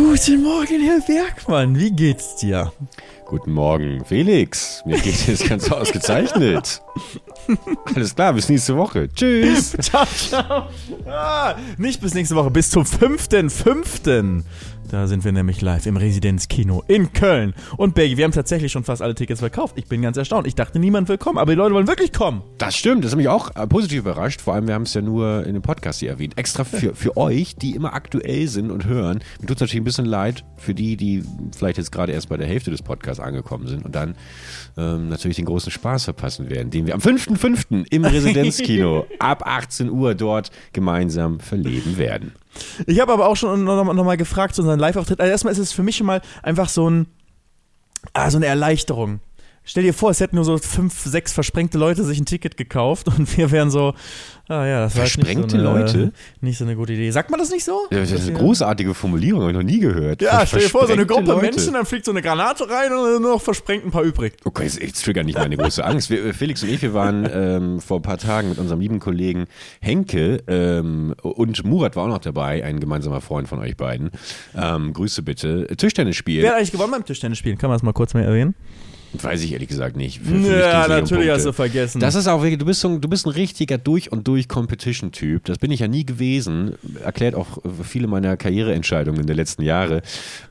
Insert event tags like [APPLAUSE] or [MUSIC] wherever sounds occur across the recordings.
Guten Morgen, Herr Bergmann. Wie geht's dir? Guten Morgen, Felix. Mir geht es ganz ausgezeichnet. Alles klar, bis nächste Woche. Tschüss. [LAUGHS] ciao, ciao. Ah, nicht bis nächste Woche, bis zum 5.5. Da sind wir nämlich live im Residenzkino in Köln. Und Bergi, wir haben tatsächlich schon fast alle Tickets verkauft. Ich bin ganz erstaunt. Ich dachte, niemand will kommen, aber die Leute wollen wirklich kommen. Das stimmt, das hat mich auch äh, positiv überrascht. Vor allem, wir haben es ja nur in dem Podcast hier erwähnt. Extra für, [LAUGHS] für euch, die immer aktuell sind und hören. Mir tut es natürlich ein bisschen leid für die, die vielleicht jetzt gerade erst bei der Hälfte des Podcasts angekommen sind und dann ähm, natürlich den großen Spaß verpassen werden, den wir am 5.5. im [LAUGHS] Residenzkino ab 18 Uhr dort gemeinsam verleben werden. Ich habe aber auch schon noch, noch gefragt zu unserem Live-Auftritt. Also erstmal ist es für mich schon mal einfach so, ein, ah, so eine Erleichterung. Stell dir vor, es hätten nur so fünf, sechs versprengte Leute sich ein Ticket gekauft und wir wären so, ah ja, das war Versprengte nicht so eine, Leute? Nicht so eine gute Idee. Sagt man das nicht so? Ja, das ist eine großartige Formulierung, habe ich noch nie gehört. Ja, stell dir vor, so eine Gruppe Leute. Menschen, dann fliegt so eine Granate rein und dann nur noch versprengt ein paar übrig. Okay, jetzt, triggert nicht meine große Angst. Wir, äh, Felix und ich, wir waren ähm, vor ein paar Tagen mit unserem lieben Kollegen Henke ähm, und Murat war auch noch dabei, ein gemeinsamer Freund von euch beiden. Ähm, Grüße bitte. Tischtennis spielen. Wer hat eigentlich gewonnen beim Tischtennis spielen? Kann man das mal kurz mal erwähnen? Weiß ich ehrlich gesagt nicht. Für- für Ja, natürlich hast du vergessen. Das ist auch wirklich, du bist, so, ein- du bist ein richtiger durch und durch Competition-Typ. Das bin ich ja nie gewesen. Erklärt auch viele meiner Karriereentscheidungen der letzten Jahre.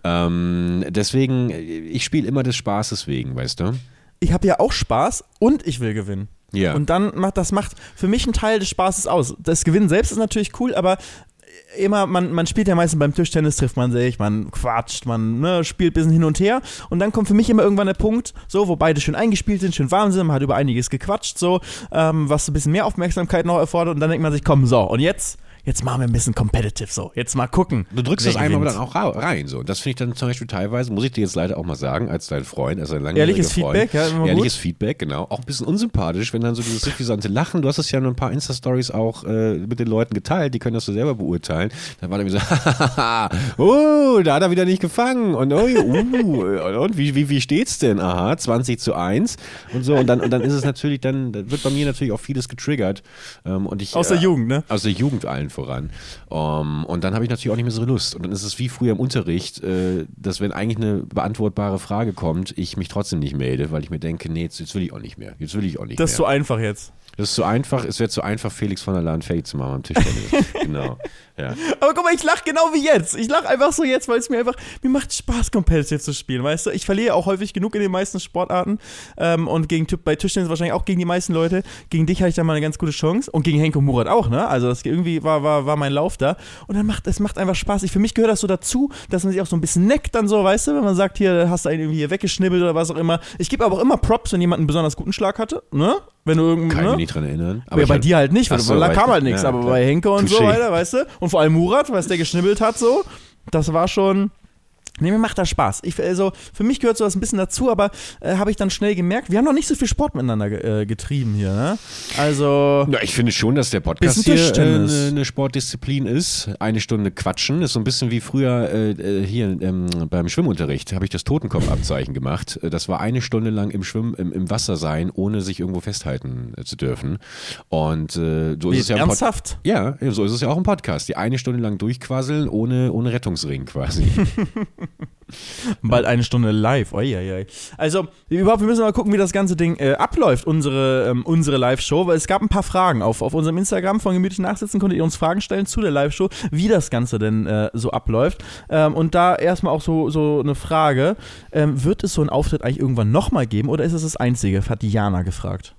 Ähm, deswegen, ich spiele immer des Spaßes wegen, weißt du? ich habe ja auch Spaß und ich will gewinnen. Ja. Und dann macht das macht für mich einen Teil des Spaßes aus. Das Gewinnen selbst ist natürlich cool, aber immer, man, man spielt ja meistens beim Tischtennis, trifft man sich, man quatscht, man ne, spielt ein bisschen hin und her. Und dann kommt für mich immer irgendwann der Punkt, so, wo beide schön eingespielt sind, schön warm sind, man hat über einiges gequatscht, so, ähm, was ein bisschen mehr Aufmerksamkeit noch erfordert. Und dann denkt man sich, komm, so, und jetzt, jetzt machen wir ein bisschen competitive, so, jetzt mal gucken. Du drückst das einmal dann auch rein. So. Und das finde ich dann zum Beispiel teilweise, muss ich dir jetzt leider auch mal sagen, als dein Freund, als ein langjähriger Ehrliches Freund. Feedback, ja, immer Ehrliches Feedback, genau. Auch ein bisschen unsympathisch, wenn dann so dieses suffisante Lachen, du hast es ja nur ein paar Insta-Stories auch äh, mit den Leuten geteilt, die können das so selber beurteilen. Dann war dann wieder so, [LAUGHS] oh, da hat er wieder nicht gefangen. Und, oh, uh, [LAUGHS] und wie, wie, wie steht's denn? Aha, 20 zu 1 und so. Und dann, und dann ist es natürlich, dann, dann wird bei mir natürlich auch vieles getriggert. Ähm, und ich, Aus der äh, Jugend, ne? aus der Jugend allen voran. Um, und dann habe ich natürlich auch nicht mehr so Lust. Und dann ist es wie früher im Unterricht, äh, dass wenn eigentlich eine beantwortbare Frage kommt, ich mich trotzdem nicht melde, weil ich mir denke, nee, jetzt, jetzt will ich auch nicht mehr. Jetzt will ich auch nicht Das ist so mehr. einfach jetzt. Das ist zu einfach, es wäre zu einfach, Felix von der Lahn fertig zu machen am Tischtennis. [LAUGHS] genau. Ja. Aber guck mal, ich lach genau wie jetzt. Ich lach einfach so jetzt, weil es mir einfach, mir macht Spaß, competitive zu spielen, weißt du? Ich verliere auch häufig genug in den meisten Sportarten ähm, und gegen bei Tischtennis wahrscheinlich auch gegen die meisten Leute. Gegen dich hatte ich da mal eine ganz gute Chance und gegen Henko Murat auch, ne? Also das irgendwie war, war, war mein Lauf da und dann macht, es macht einfach Spaß. Ich, für mich gehört das so dazu, dass man sich auch so ein bisschen neckt dann so, weißt du? Wenn man sagt, hier hast du einen irgendwie hier weggeschnibbelt oder was auch immer. Ich gebe aber auch immer Props, wenn jemand einen besonders guten Schlag hatte, ne? Wenn du irgendeinen, Kann ich ne? mich nicht dran erinnern. Aber ja, ich bei dir halt nicht, weil so, da kam ich- halt nichts. ja, aber klar. bei Henke und so Touché. weiter, weißt du? Und vor allem Murat, was der geschnibbelt hat, so, das war schon. Nee, mir macht das Spaß. Ich, also, für mich gehört sowas ein bisschen dazu, aber äh, habe ich dann schnell gemerkt, wir haben noch nicht so viel Sport miteinander ge äh, getrieben hier, ne? Also. Ja, ich finde schon, dass der Podcast hier äh, Tischtennis. eine, eine Sportdisziplin ist. Eine Stunde quatschen ist so ein bisschen wie früher äh, äh, hier ähm, beim Schwimmunterricht. Habe ich das Totenkopfabzeichen gemacht. Äh, Das war eine Stunde lang im Schwimm im, im Wasser sein, ohne sich irgendwo festhalten äh, zu dürfen. Und äh, so ist es ja ernsthaft? Ja, so ist es ja auch im Podcast. Die eine Stunde lang durchquasseln ohne, ohne Rettungsring quasi. [LAUGHS] Bald eine Stunde live. Oi. Also, überhaupt, wir müssen mal gucken, wie das ganze Ding äh, abläuft, unsere, ähm, unsere Live-Show, weil es gab ein paar Fragen. Auf, auf unserem Instagram von Gemütlich Nachsitzen konntet ihr uns Fragen stellen zu der Live-Show, wie das Ganze denn äh, so abläuft. Ähm, und da erstmal auch so, so eine Frage: ähm, Wird es so einen Auftritt eigentlich irgendwann nochmal geben oder ist es das einzige? Hat Diana gefragt.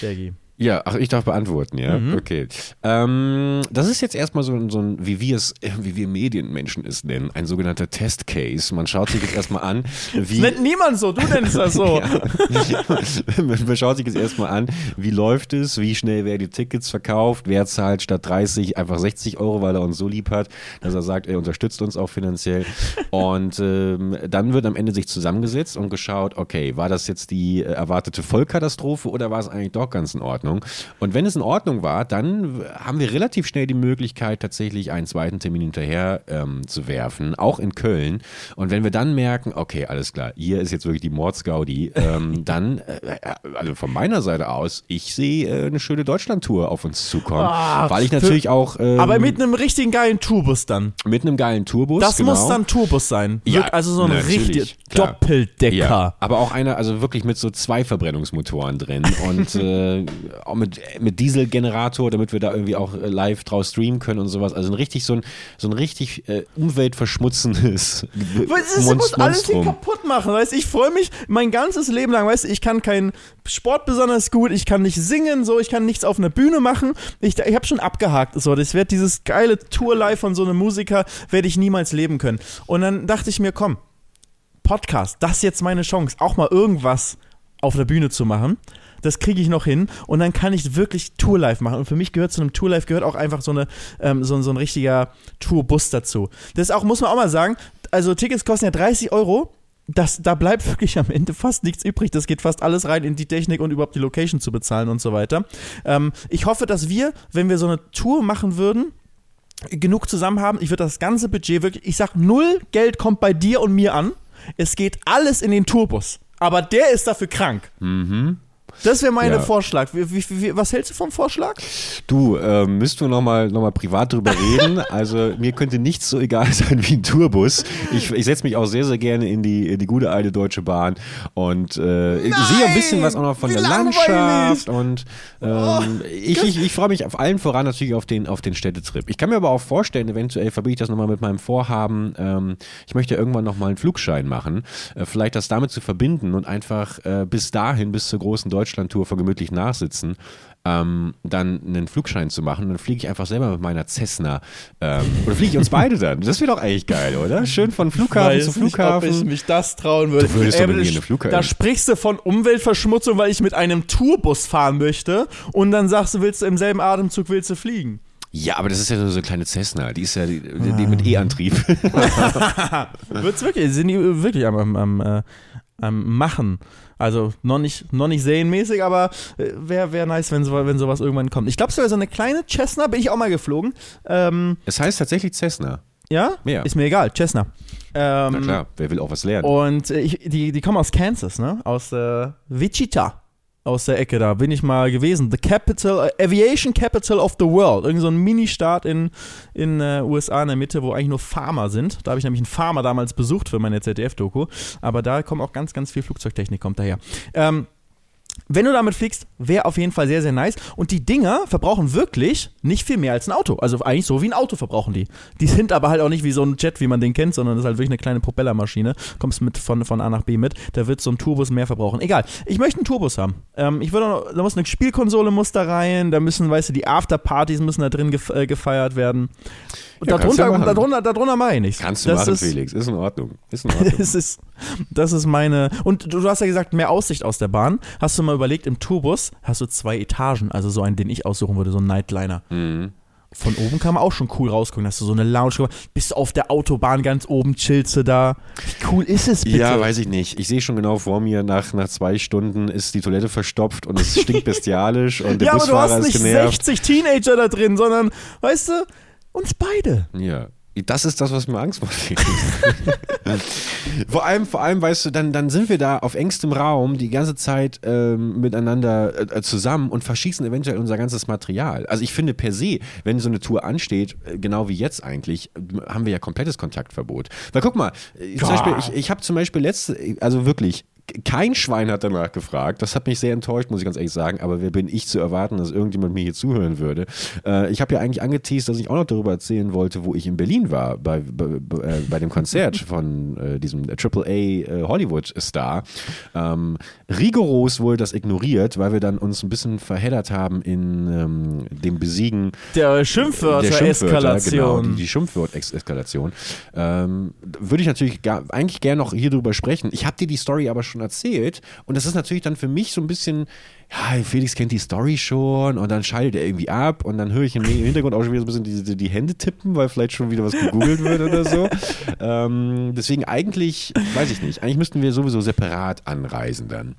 Bergi. Ja, ach, ich darf beantworten, ja. Mhm. Okay. Ähm, das ist jetzt erstmal so, ein- so ein, wie wir es, äh, wie wir Medienmenschen es nennen, ein sogenannter Testcase. Man schaut sich jetzt erstmal an, [LAUGHS] wie. Das nennt niemand so, du nennst das so. [LAUGHS] Man schaut sich jetzt erstmal an, wie läuft es, wie schnell werden die Tickets verkauft, wer zahlt statt 30 einfach 60 Euro, weil er uns so lieb hat, dass er sagt, er unterstützt uns auch finanziell. [LAUGHS] Und ähm, dann wird am Ende sich zusammengesetzt und geschaut, okay, war das jetzt die äh, erwartete Vollkatastrophe oder war es eigentlich doch ganz in Ordnung? Ordnung. Und wenn es in Ordnung war, dann haben wir relativ schnell die Möglichkeit, tatsächlich einen zweiten Termin hinterher ähm, zu werfen, auch in Köln. Und wenn wir dann merken, okay, alles klar, hier ist jetzt wirklich die Mordsgaudi, ähm, [LAUGHS] dann, äh, also von meiner Seite aus, ich sehe äh, eine schöne Deutschland-Tour auf uns zukommen, Ah, weil ich natürlich auch ähm, Aber mit einem richtigen geilen Tourbus dann. mit einem geilen Tourbus. Das genau. muss dann Tourbus sein. Ja, also so ein natürlich, richtig klar. Doppeldecker. Ja, aber auch einer, also wirklich mit so zwei Verbrennungsmotoren drin und [LAUGHS] äh, auch mit, mit Dieselgenerator, damit wir da irgendwie auch äh, live draus streamen können und sowas. Also ein richtig so ein, so ein richtig äh, umweltverschmutzendes [LAUGHS] es ist, du musst alles hier kaputt machen, weißt? Ich freue mich mein ganzes Leben lang, weißt? Ich kann keinen Sport besonders gut, ich kann nicht singen, so, ich kann nichts auf einer Bühne machen. Ich, ich habe schon abgehakt, so, das wird dieses geile Tour-Life von so einem Musiker, werde ich niemals leben können. Und dann dachte ich mir, komm, Podcast, das ist jetzt meine Chance, auch mal irgendwas auf der Bühne zu machen. Das kriege ich noch hin und dann kann ich wirklich Tourlife machen. Und für mich gehört zu einem Tourlife gehört auch einfach so, eine, ähm, so, so ein richtiger Tourbus dazu. Das auch, muss man auch mal sagen, also Tickets kosten ja 30 Euro. Das, da bleibt [LAUGHS] wirklich am Ende fast nichts übrig. Das geht fast alles rein in die Technik und überhaupt die Location zu bezahlen und so weiter. Ähm, ich hoffe, dass wir, wenn wir so eine Tour machen würden, genug zusammen haben. Ich würde das ganze Budget wirklich, ich sag, null Geld kommt bei dir und mir an. Es geht alles in den Tourbus. Aber der ist dafür krank. Das wäre mein Ja. Vorschlag. Wie, wie, wie, was hältst du vom Vorschlag? Du, äh, müssten wir nochmal noch mal privat drüber reden. [LAUGHS] Also mir könnte nichts so egal [LAUGHS] sein wie ein Tourbus. Ich, ich setze mich auch sehr, sehr gerne in die, in die gute alte Deutsche Bahn und äh, ich sehe ein bisschen was auch noch von der. Landschaft und ähm, ich, ich, ich freue mich auf allen voran natürlich auf den, auf den Städtetrip. Ich kann mir aber auch vorstellen, eventuell verbinde ich das nochmal mit meinem Vorhaben, ähm, ich möchte irgendwann nochmal einen Flugschein machen, äh, vielleicht das damit zu verbinden und einfach äh, bis dahin, bis zur großen Deutschlandtour von gemütlich nachsitzen, ähm, dann einen Flugschein zu machen. Dann fliege ich einfach selber mit meiner Cessna. Ähm, oder fliege ich uns beide dann? Das wäre doch eigentlich geil, oder? Schön von Flughafen zu Flughafen. Nicht, ob ich mich das trauen würde. Du würdest doch aber mit mir eine Flughafen- Da sprichst du von Umweltverschmutzung, weil ich mit einem Tourbus fahren möchte und dann sagst du, willst du im selben Atemzug willst du fliegen. ja, aber das ist ja so eine kleine Cessna. Die ist ja die, die mit E-Antrieb. [LAUGHS] Wird's wirklich, sind die wirklich am, am, am, äh, am Machen. Also noch nicht, noch nicht serienmäßig, aber wäre wär nice, wenn, so, wenn sowas irgendwann kommt. Ich glaube, es wäre so eine kleine Cessna, bin ich auch mal geflogen. Ähm, Es heißt tatsächlich Cessna. ja? Ja. Ist mir egal, Cessna. Na Ähm, klar, wer will auch was lernen? Und äh, ich, die, die kommen aus Kansas, ne? Aus äh, Wichita. Aus der Ecke da bin ich mal gewesen. The Capital, äh, Aviation Capital of the World. Irgend so ein Mini-Staat in, in äh, USA in der Mitte, wo eigentlich nur Farmer sind. Da habe ich nämlich einen Farmer damals besucht für meine ZDF-Doku. Aber da kommt auch ganz, ganz viel Flugzeugtechnik kommt daher. Ähm, wenn du damit fliegst, wäre auf jeden Fall sehr, sehr nice. Und die Dinger verbrauchen wirklich nicht viel mehr als ein Auto. Also eigentlich so wie ein Auto verbrauchen die. Die sind aber halt auch nicht wie so ein Jet, wie man den kennt, sondern das ist halt wirklich eine kleine Propellermaschine. Kommst mit von, von A nach B mit. Da wird so ein Tourbus mehr verbrauchen. Egal. Ich möchte einen Tourbus haben. Ähm, ich würde da muss eine Spielkonsole muss da rein. Da müssen, weißt du, die Afterpartys müssen da drin äh, gefeiert werden. Und Ja, darunter, ja darunter, darunter mache ich nichts. Kannst du das machen, ist, Felix. Ist in Ordnung. Ist in Ordnung. [LAUGHS] das ist, das ist meine. Und du, hast ja gesagt, mehr Aussicht aus der Bahn. Hast du mal überlegt, im Tourbus hast du zwei Etagen, also so einen, den ich aussuchen würde, so ein Nightliner. Mhm. Von oben kann man auch schon cool rausgucken. Hast du so eine Lounge, bist du auf der Autobahn ganz oben, chillst du da. Wie cool ist es bitte? Ja, weiß ich nicht. Ich sehe schon genau vor mir, nach, nach zwei Stunden ist die Toilette verstopft und es stinkt [LAUGHS] bestialisch und der ja, aber du Busfahrer hast nicht genervt. 60 Teenager da drin, sondern, weißt du, uns beide. Ja. Das ist das, was mir Angst macht. vor allem, vor allem, weißt du, dann, dann sind wir da auf engstem Raum die ganze Zeit ähm, miteinander äh, zusammen und verschießen eventuell unser ganzes Material. Also ich finde per se, wenn so eine Tour ansteht, äh, genau wie jetzt eigentlich, haben wir ja komplettes Kontaktverbot. Weil guck mal, äh, Ja. Beispiel, ich, ich habe zum Beispiel letzte, also wirklich, kein Schwein hat danach gefragt. Das hat mich sehr enttäuscht, muss ich ganz ehrlich sagen. Aber wer bin ich zu erwarten, dass irgendjemand mir hier zuhören würde? Äh, ich habe ja eigentlich angeteased, dass ich auch noch darüber erzählen wollte, wo ich in Berlin war, bei, bei, äh, bei dem Konzert [LAUGHS] von äh, diesem AAA äh, Hollywood-Star. Ähm, rigoros wurde das ignoriert, weil wir dann uns ein bisschen verheddert haben in ähm, dem Besiegen Der der Schimpfwörter-Eskalation. Genau, die, die Schimpfwort-Eskalation. Ähm, würde ich natürlich gar, eigentlich gerne noch hier drüber sprechen. Ich habe dir die Story aber schon erzählt und das ist natürlich dann für mich so ein bisschen, ja, Felix kennt die Story schon und dann schaltet er irgendwie ab und dann höre ich im Hintergrund auch schon wieder so ein bisschen die, die, die Hände tippen, weil vielleicht schon wieder was gegoogelt wird oder so. Ähm, deswegen eigentlich, weiß ich nicht, eigentlich müssten wir sowieso separat anreisen dann.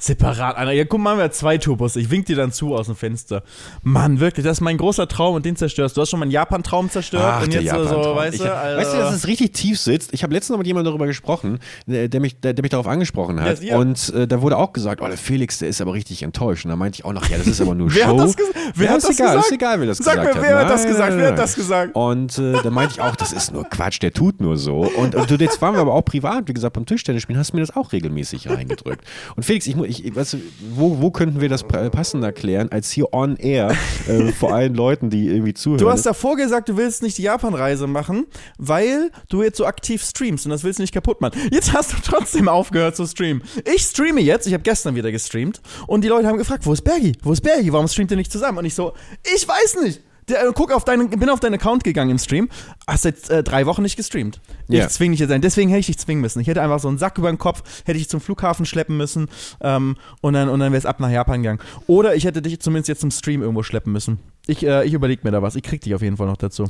Separat einer. Ja, guck mal, wir haben zwei Turbos. Ich wink dir dann zu aus dem Fenster. Mann, wirklich, das ist mein großer Traum und den zerstörst. Du hast schon meinen Japan-Traum zerstört Ach, und jetzt so, Japan-Traum. weißt Ich- du, also, Weißt du, dass es richtig tief sitzt? Ich habe letztens noch mit jemandem darüber gesprochen, der, mich, der, der mich darauf angesprochen hat. Ja. Und äh, da wurde auch gesagt, oh, der Felix, der ist aber richtig enttäuscht. Und da meinte ich auch noch, ja, das ist aber nur [LAUGHS] Wer Show. hat das gesagt? Wer ja, hat das egal, gesagt? ist egal, wer das Sag gesagt mir, hat. wer hat das Nein, gesagt? nein, Wer hat das gesagt? Und äh, da meinte ich auch, das ist nur Quatsch, der tut nur so. Und, und du, jetzt waren wir aber auch privat, wie gesagt, beim Tischtennis spielen, hast du mir das auch regelmäßig reingedrückt. Und Felix, ich, mu- ich weißt du, wo, wo könnten wir das pa- passender klären, als hier on air, äh, vor allen Leuten, die irgendwie zuhören. Du hast davor gesagt, du willst nicht die Japan-Reise machen, weil du jetzt so aktiv streamst und das willst du nicht kaputt machen. Jetzt hast du trotzdem aufgehört zu streamen. Ich streame jetzt, ich habe gestern wieder gestreamt und die Leute haben gefragt, wo ist Bergi? Wo ist Bergi? Warum streamt ihr nicht zusammen? Und ich so, ich weiß nicht. Der, äh, guck auf deinen, bin auf deinen Account gegangen im Stream, hast seit äh, drei Wochen nicht gestreamt. Ja. Ich zwing dich jetzt ein. Deswegen hätte ich dich zwingen müssen. Ich hätte einfach so einen Sack über den Kopf, hätte ich zum Flughafen schleppen müssen ähm, und dann, und dann wäre es ab nach Japan gegangen. Oder ich hätte dich zumindest jetzt zum Stream irgendwo schleppen müssen. Ich, äh, ich überlege mir da was. Ich krieg dich auf jeden Fall noch dazu.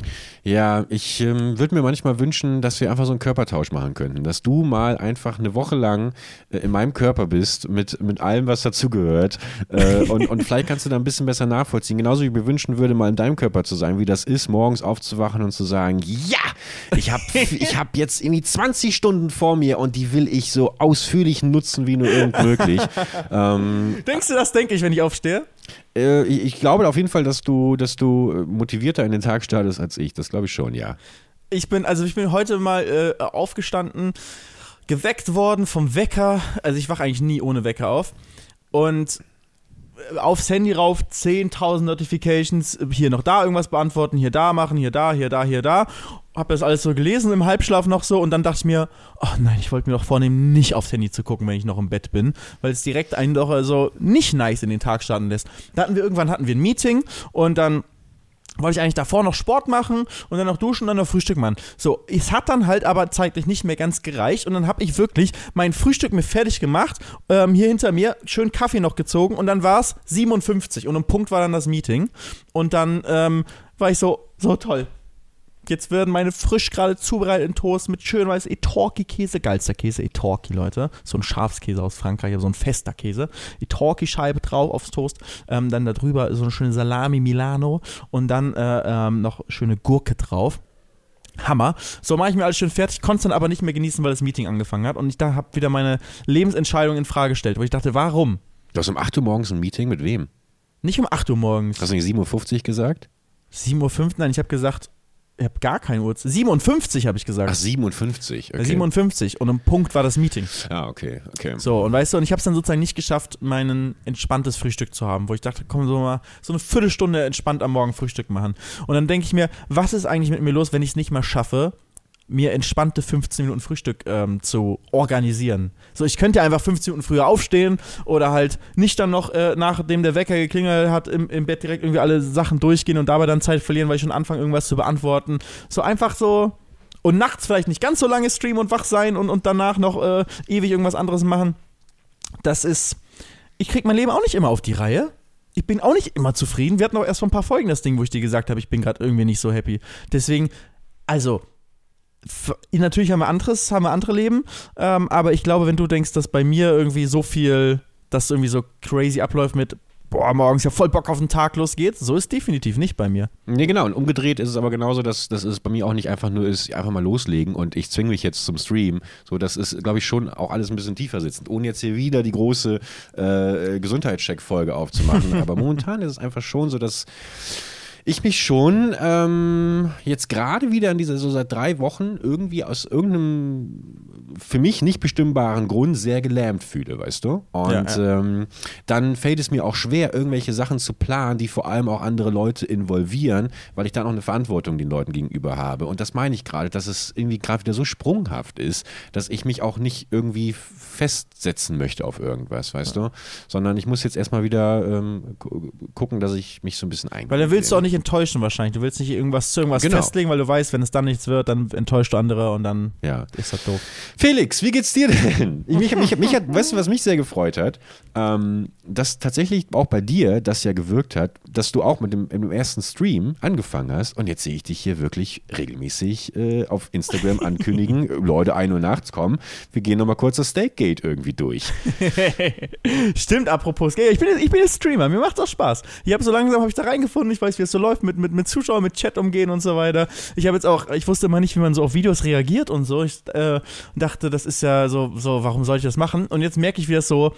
Ja, ich ähm, würde mir manchmal wünschen, dass wir einfach so einen Körpertausch machen könnten. Dass du mal einfach eine Woche lang äh, in meinem Körper bist, mit, mit allem, was dazugehört. Äh, und, und vielleicht kannst du da ein bisschen besser nachvollziehen. Genauso wie ich mir wünschen würde, mal in deinem Körper zu sein, wie das ist, morgens aufzuwachen und zu sagen, ja, ich habe ich hab jetzt irgendwie 20 Stunden vor mir und die will ich so ausführlich nutzen, wie nur irgend möglich. [LAUGHS] ähm, Denkst du, das denke ich, wenn ich aufstehe? Äh, ich, glaube auf jeden Fall, dass du, dass du äh, motivierter in den Tag startest als ich. Das glaube ich schon, ja. Ich bin, also ich bin heute mal äh, aufgestanden, geweckt worden vom Wecker. Also ich wache eigentlich nie ohne Wecker auf. Und äh, aufs Handy rauf, 10.000 Notifications, äh, hier noch da irgendwas beantworten, hier da machen, hier da, hier da, hier da. Hab das alles so gelesen im Halbschlaf noch so und dann dachte ich mir, ach nein, ich wollte mir doch vornehmen, nicht aufs Handy zu gucken, wenn ich noch im Bett bin, weil es direkt einen doch also nicht nice in den Tag starten lässt. Da hatten wir irgendwann hatten wir ein Meeting und dann wollte ich eigentlich davor noch Sport machen und dann noch duschen und dann noch Frühstück machen. So, es hat dann halt aber zeitlich nicht mehr ganz gereicht und dann habe ich wirklich mein Frühstück mir fertig gemacht, ähm, hier hinter mir schön Kaffee noch gezogen und dann war es 57 und um Punkt war dann das Meeting und dann ähm, war ich so, so toll. Jetzt werden meine frisch gerade zubereiteten Toast mit schön weiß Etorki-Käse, geilster Käse, Etorki, Leute. So ein Schafskäse aus Frankreich, so ein fester Käse. Etorki-Scheibe drauf aufs Toast. Ähm, dann darüber so eine schöne Salami Milano und dann äh, ähm, noch schöne Gurke drauf. Hammer. So mache ich mir alles schön fertig, konnte es dann aber nicht mehr genießen, weil das Meeting angefangen hat. Und ich da habe wieder meine Lebensentscheidung in Frage gestellt, wo ich dachte, warum? Du hast um 8 Uhr morgens ein Meeting mit wem? Nicht um 8 Uhr morgens. Hast du nicht 7.50 Uhr gesagt? 7.05 Uhr, nein, ich habe gesagt, ich habe gar keine Uhrzeit. 57 habe ich gesagt. Ach, 57. Okay. 57 und um Punkt war das Meeting. Ah, okay, okay. So, und weißt du, und ich habe es dann sozusagen nicht geschafft, mein entspanntes Frühstück zu haben, wo ich dachte, komm, so mal so eine Viertelstunde entspannt am Morgen Frühstück machen. Und dann denke ich mir, was ist eigentlich mit mir los, wenn ich es nicht mal schaffe, mir entspannte 15 Minuten Frühstück ähm, zu organisieren. So, ich könnte einfach 15 Minuten früher aufstehen oder halt nicht dann noch, äh, nachdem der Wecker geklingelt hat, im, im Bett direkt irgendwie alle Sachen durchgehen und dabei dann Zeit verlieren, weil ich schon anfange, irgendwas zu beantworten. So einfach so. Und nachts vielleicht nicht ganz so lange streamen und wach sein und, und danach noch äh, ewig irgendwas anderes machen. Das ist. Ich krieg mein Leben auch nicht immer auf die Reihe. Ich bin auch nicht immer zufrieden. Wir hatten auch erst vor ein paar Folgen das Ding, wo ich dir gesagt habe, ich bin gerade irgendwie nicht so happy. Deswegen, also, natürlich haben wir anderes, haben wir andere Leben, ähm, aber ich glaube, wenn du denkst, dass bei mir irgendwie so viel, dass irgendwie so crazy abläuft mit, boah, morgens ja voll Bock auf den Tag losgeht, so ist definitiv nicht bei mir. Nee, genau. Und umgedreht ist es aber genauso, dass, dass es bei mir auch nicht einfach nur ist, einfach mal loslegen und ich zwinge mich jetzt zum Stream. So, das ist, glaube ich, schon auch alles ein bisschen tiefer sitzend, ohne jetzt hier wieder die große äh, Gesundheitscheck-Folge aufzumachen. [LAUGHS] aber momentan ist es einfach schon so, dass ich mich schon ähm, jetzt gerade wieder in dieser, so seit drei Wochen irgendwie aus irgendeinem für mich nicht bestimmbaren Grund sehr gelähmt fühle, weißt du? Und Ja, Ähm, dann fällt es mir auch schwer, irgendwelche Sachen zu planen, die vor allem auch andere Leute involvieren, weil ich dann auch eine Verantwortung den Leuten gegenüber habe. Und das meine ich gerade, dass es irgendwie gerade wieder so sprunghaft ist, dass ich mich auch nicht irgendwie festsetzen möchte auf irgendwas, weißt du? Sondern ich muss jetzt erstmal wieder ähm, gu- gucken, dass ich mich so ein bisschen eingehe. Weil dann willst du auch nicht enttäuschen wahrscheinlich. Du willst nicht irgendwas zu irgendwas Genau. festlegen, weil du weißt, wenn es dann nichts wird, dann enttäuscht du andere und dann Ja. ist das doof. Felix, wie geht's dir denn? [LAUGHS] Ich, mich, mich, mich hat, weißt du, was mich sehr gefreut hat? Ähm, dass tatsächlich auch bei dir das ja gewirkt hat, dass du auch mit dem, mit dem ersten Stream angefangen hast und jetzt sehe ich dich hier wirklich regelmäßig äh, auf Instagram [LAUGHS] ankündigen, Leute, 1 Uhr nachts kommen, wir gehen nochmal kurz das Steakgate irgendwie durch. [LAUGHS] Stimmt, apropos ich bin, jetzt- ich bin jetzt Streamer, mir macht das Spaß. Ich habe so langsam, habe ich da reingefunden, ich weiß, wie es so läuft, mit, mit, mit Zuschauern, mit Chat umgehen und so weiter. Ich habe jetzt auch, ich wusste immer nicht, wie man so auf Videos reagiert und so. Ich äh, dachte, das ist ja so, so, warum soll ich das machen? Und jetzt merke ich, wie das so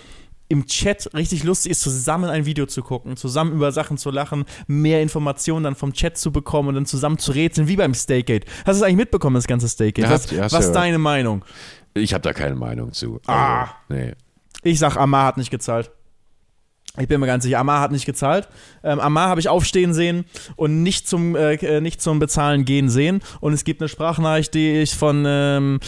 im Chat richtig lustig ist, zusammen ein Video zu gucken, zusammen über Sachen zu lachen, mehr Informationen dann vom Chat zu bekommen und dann zusammen zu rätseln, wie beim Steakgate. Hast du es eigentlich mitbekommen, das ganze Steakgate? Ja, was ja- ist deine Meinung? Ich habe da keine Meinung zu. Also, Ah. Nee. Ich sag, Amar hat nicht gezahlt. Ich bin mir ganz sicher, Amar hat nicht gezahlt. Ähm, Amar habe ich aufstehen sehen und nicht zum, äh, äh, nicht zum Bezahlen gehen sehen. Und es gibt eine Sprachnachricht, die ich von ähm,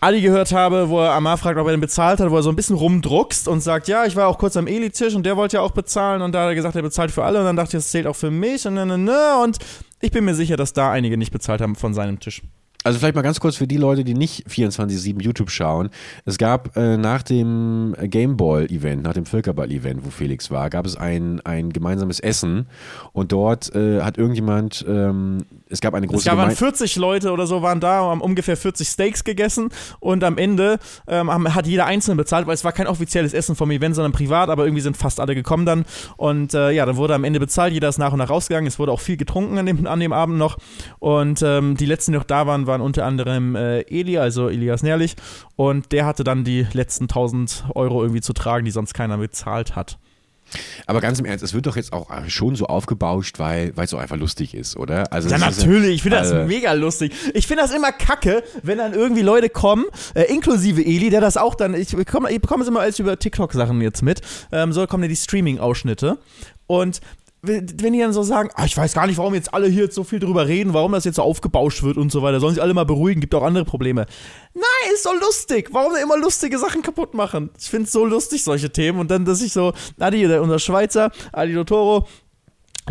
Ali gehört habe, wo er Amar fragt, ob er den bezahlt hat, wo er so ein bisschen rumdruckst und sagt, ja, ich war auch kurz am Eli-Tisch und der wollte ja auch bezahlen und da hat er gesagt, er bezahlt für alle und dann dachte ich, das zählt auch für mich und ne. Und ich bin mir sicher, dass da einige nicht bezahlt haben von seinem Tisch. Also vielleicht mal ganz kurz für die Leute, die nicht 24-7 YouTube schauen. Es gab äh, nach dem Gameball-Event, nach dem Völkerball-Event, wo Felix war, gab es ein, ein gemeinsames Essen und dort äh, hat irgendjemand, ähm, es gab eine Es große gab waren Gemein 40 Leute oder so waren da und haben ungefähr 40 Steaks gegessen und am Ende ähm, haben, hat jeder einzeln bezahlt, weil es war kein offizielles Essen vom Event, sondern privat, aber irgendwie sind fast alle gekommen dann und äh, ja, dann wurde am Ende bezahlt, jeder ist nach und nach rausgegangen, es wurde auch viel getrunken an dem, an dem Abend noch und ähm, die letzten, die noch da waren, waren unter anderem äh, Eli, also Elias Nährlich und der hatte dann die letzten 1000 Euro irgendwie zu tragen, die sonst keiner bezahlt hat. Aber ganz im Ernst, es wird doch jetzt auch schon so aufgebauscht, weil es auch einfach lustig ist, oder? Also Ja, natürlich. Ich finde das also- mega lustig. Ich finde das immer kacke, wenn dann irgendwie Leute kommen, äh, inklusive Eli, der das auch dann, ich bekomme, ich bekomme es immer als über TikTok-Sachen jetzt mit, ähm, so kommen ja die Streaming-Ausschnitte. Und wenn die dann so sagen, ah, ich weiß gar nicht, warum jetzt alle hier jetzt so viel drüber reden, warum das jetzt so aufgebauscht wird und so weiter, sollen sich alle mal beruhigen, gibt auch andere Probleme. Nein, ist so lustig. Warum denn immer lustige Sachen kaputt machen? Ich finde es so lustig, solche Themen. Und dann, dass ich so, Adi, unser Schweizer, Adi Dotoro,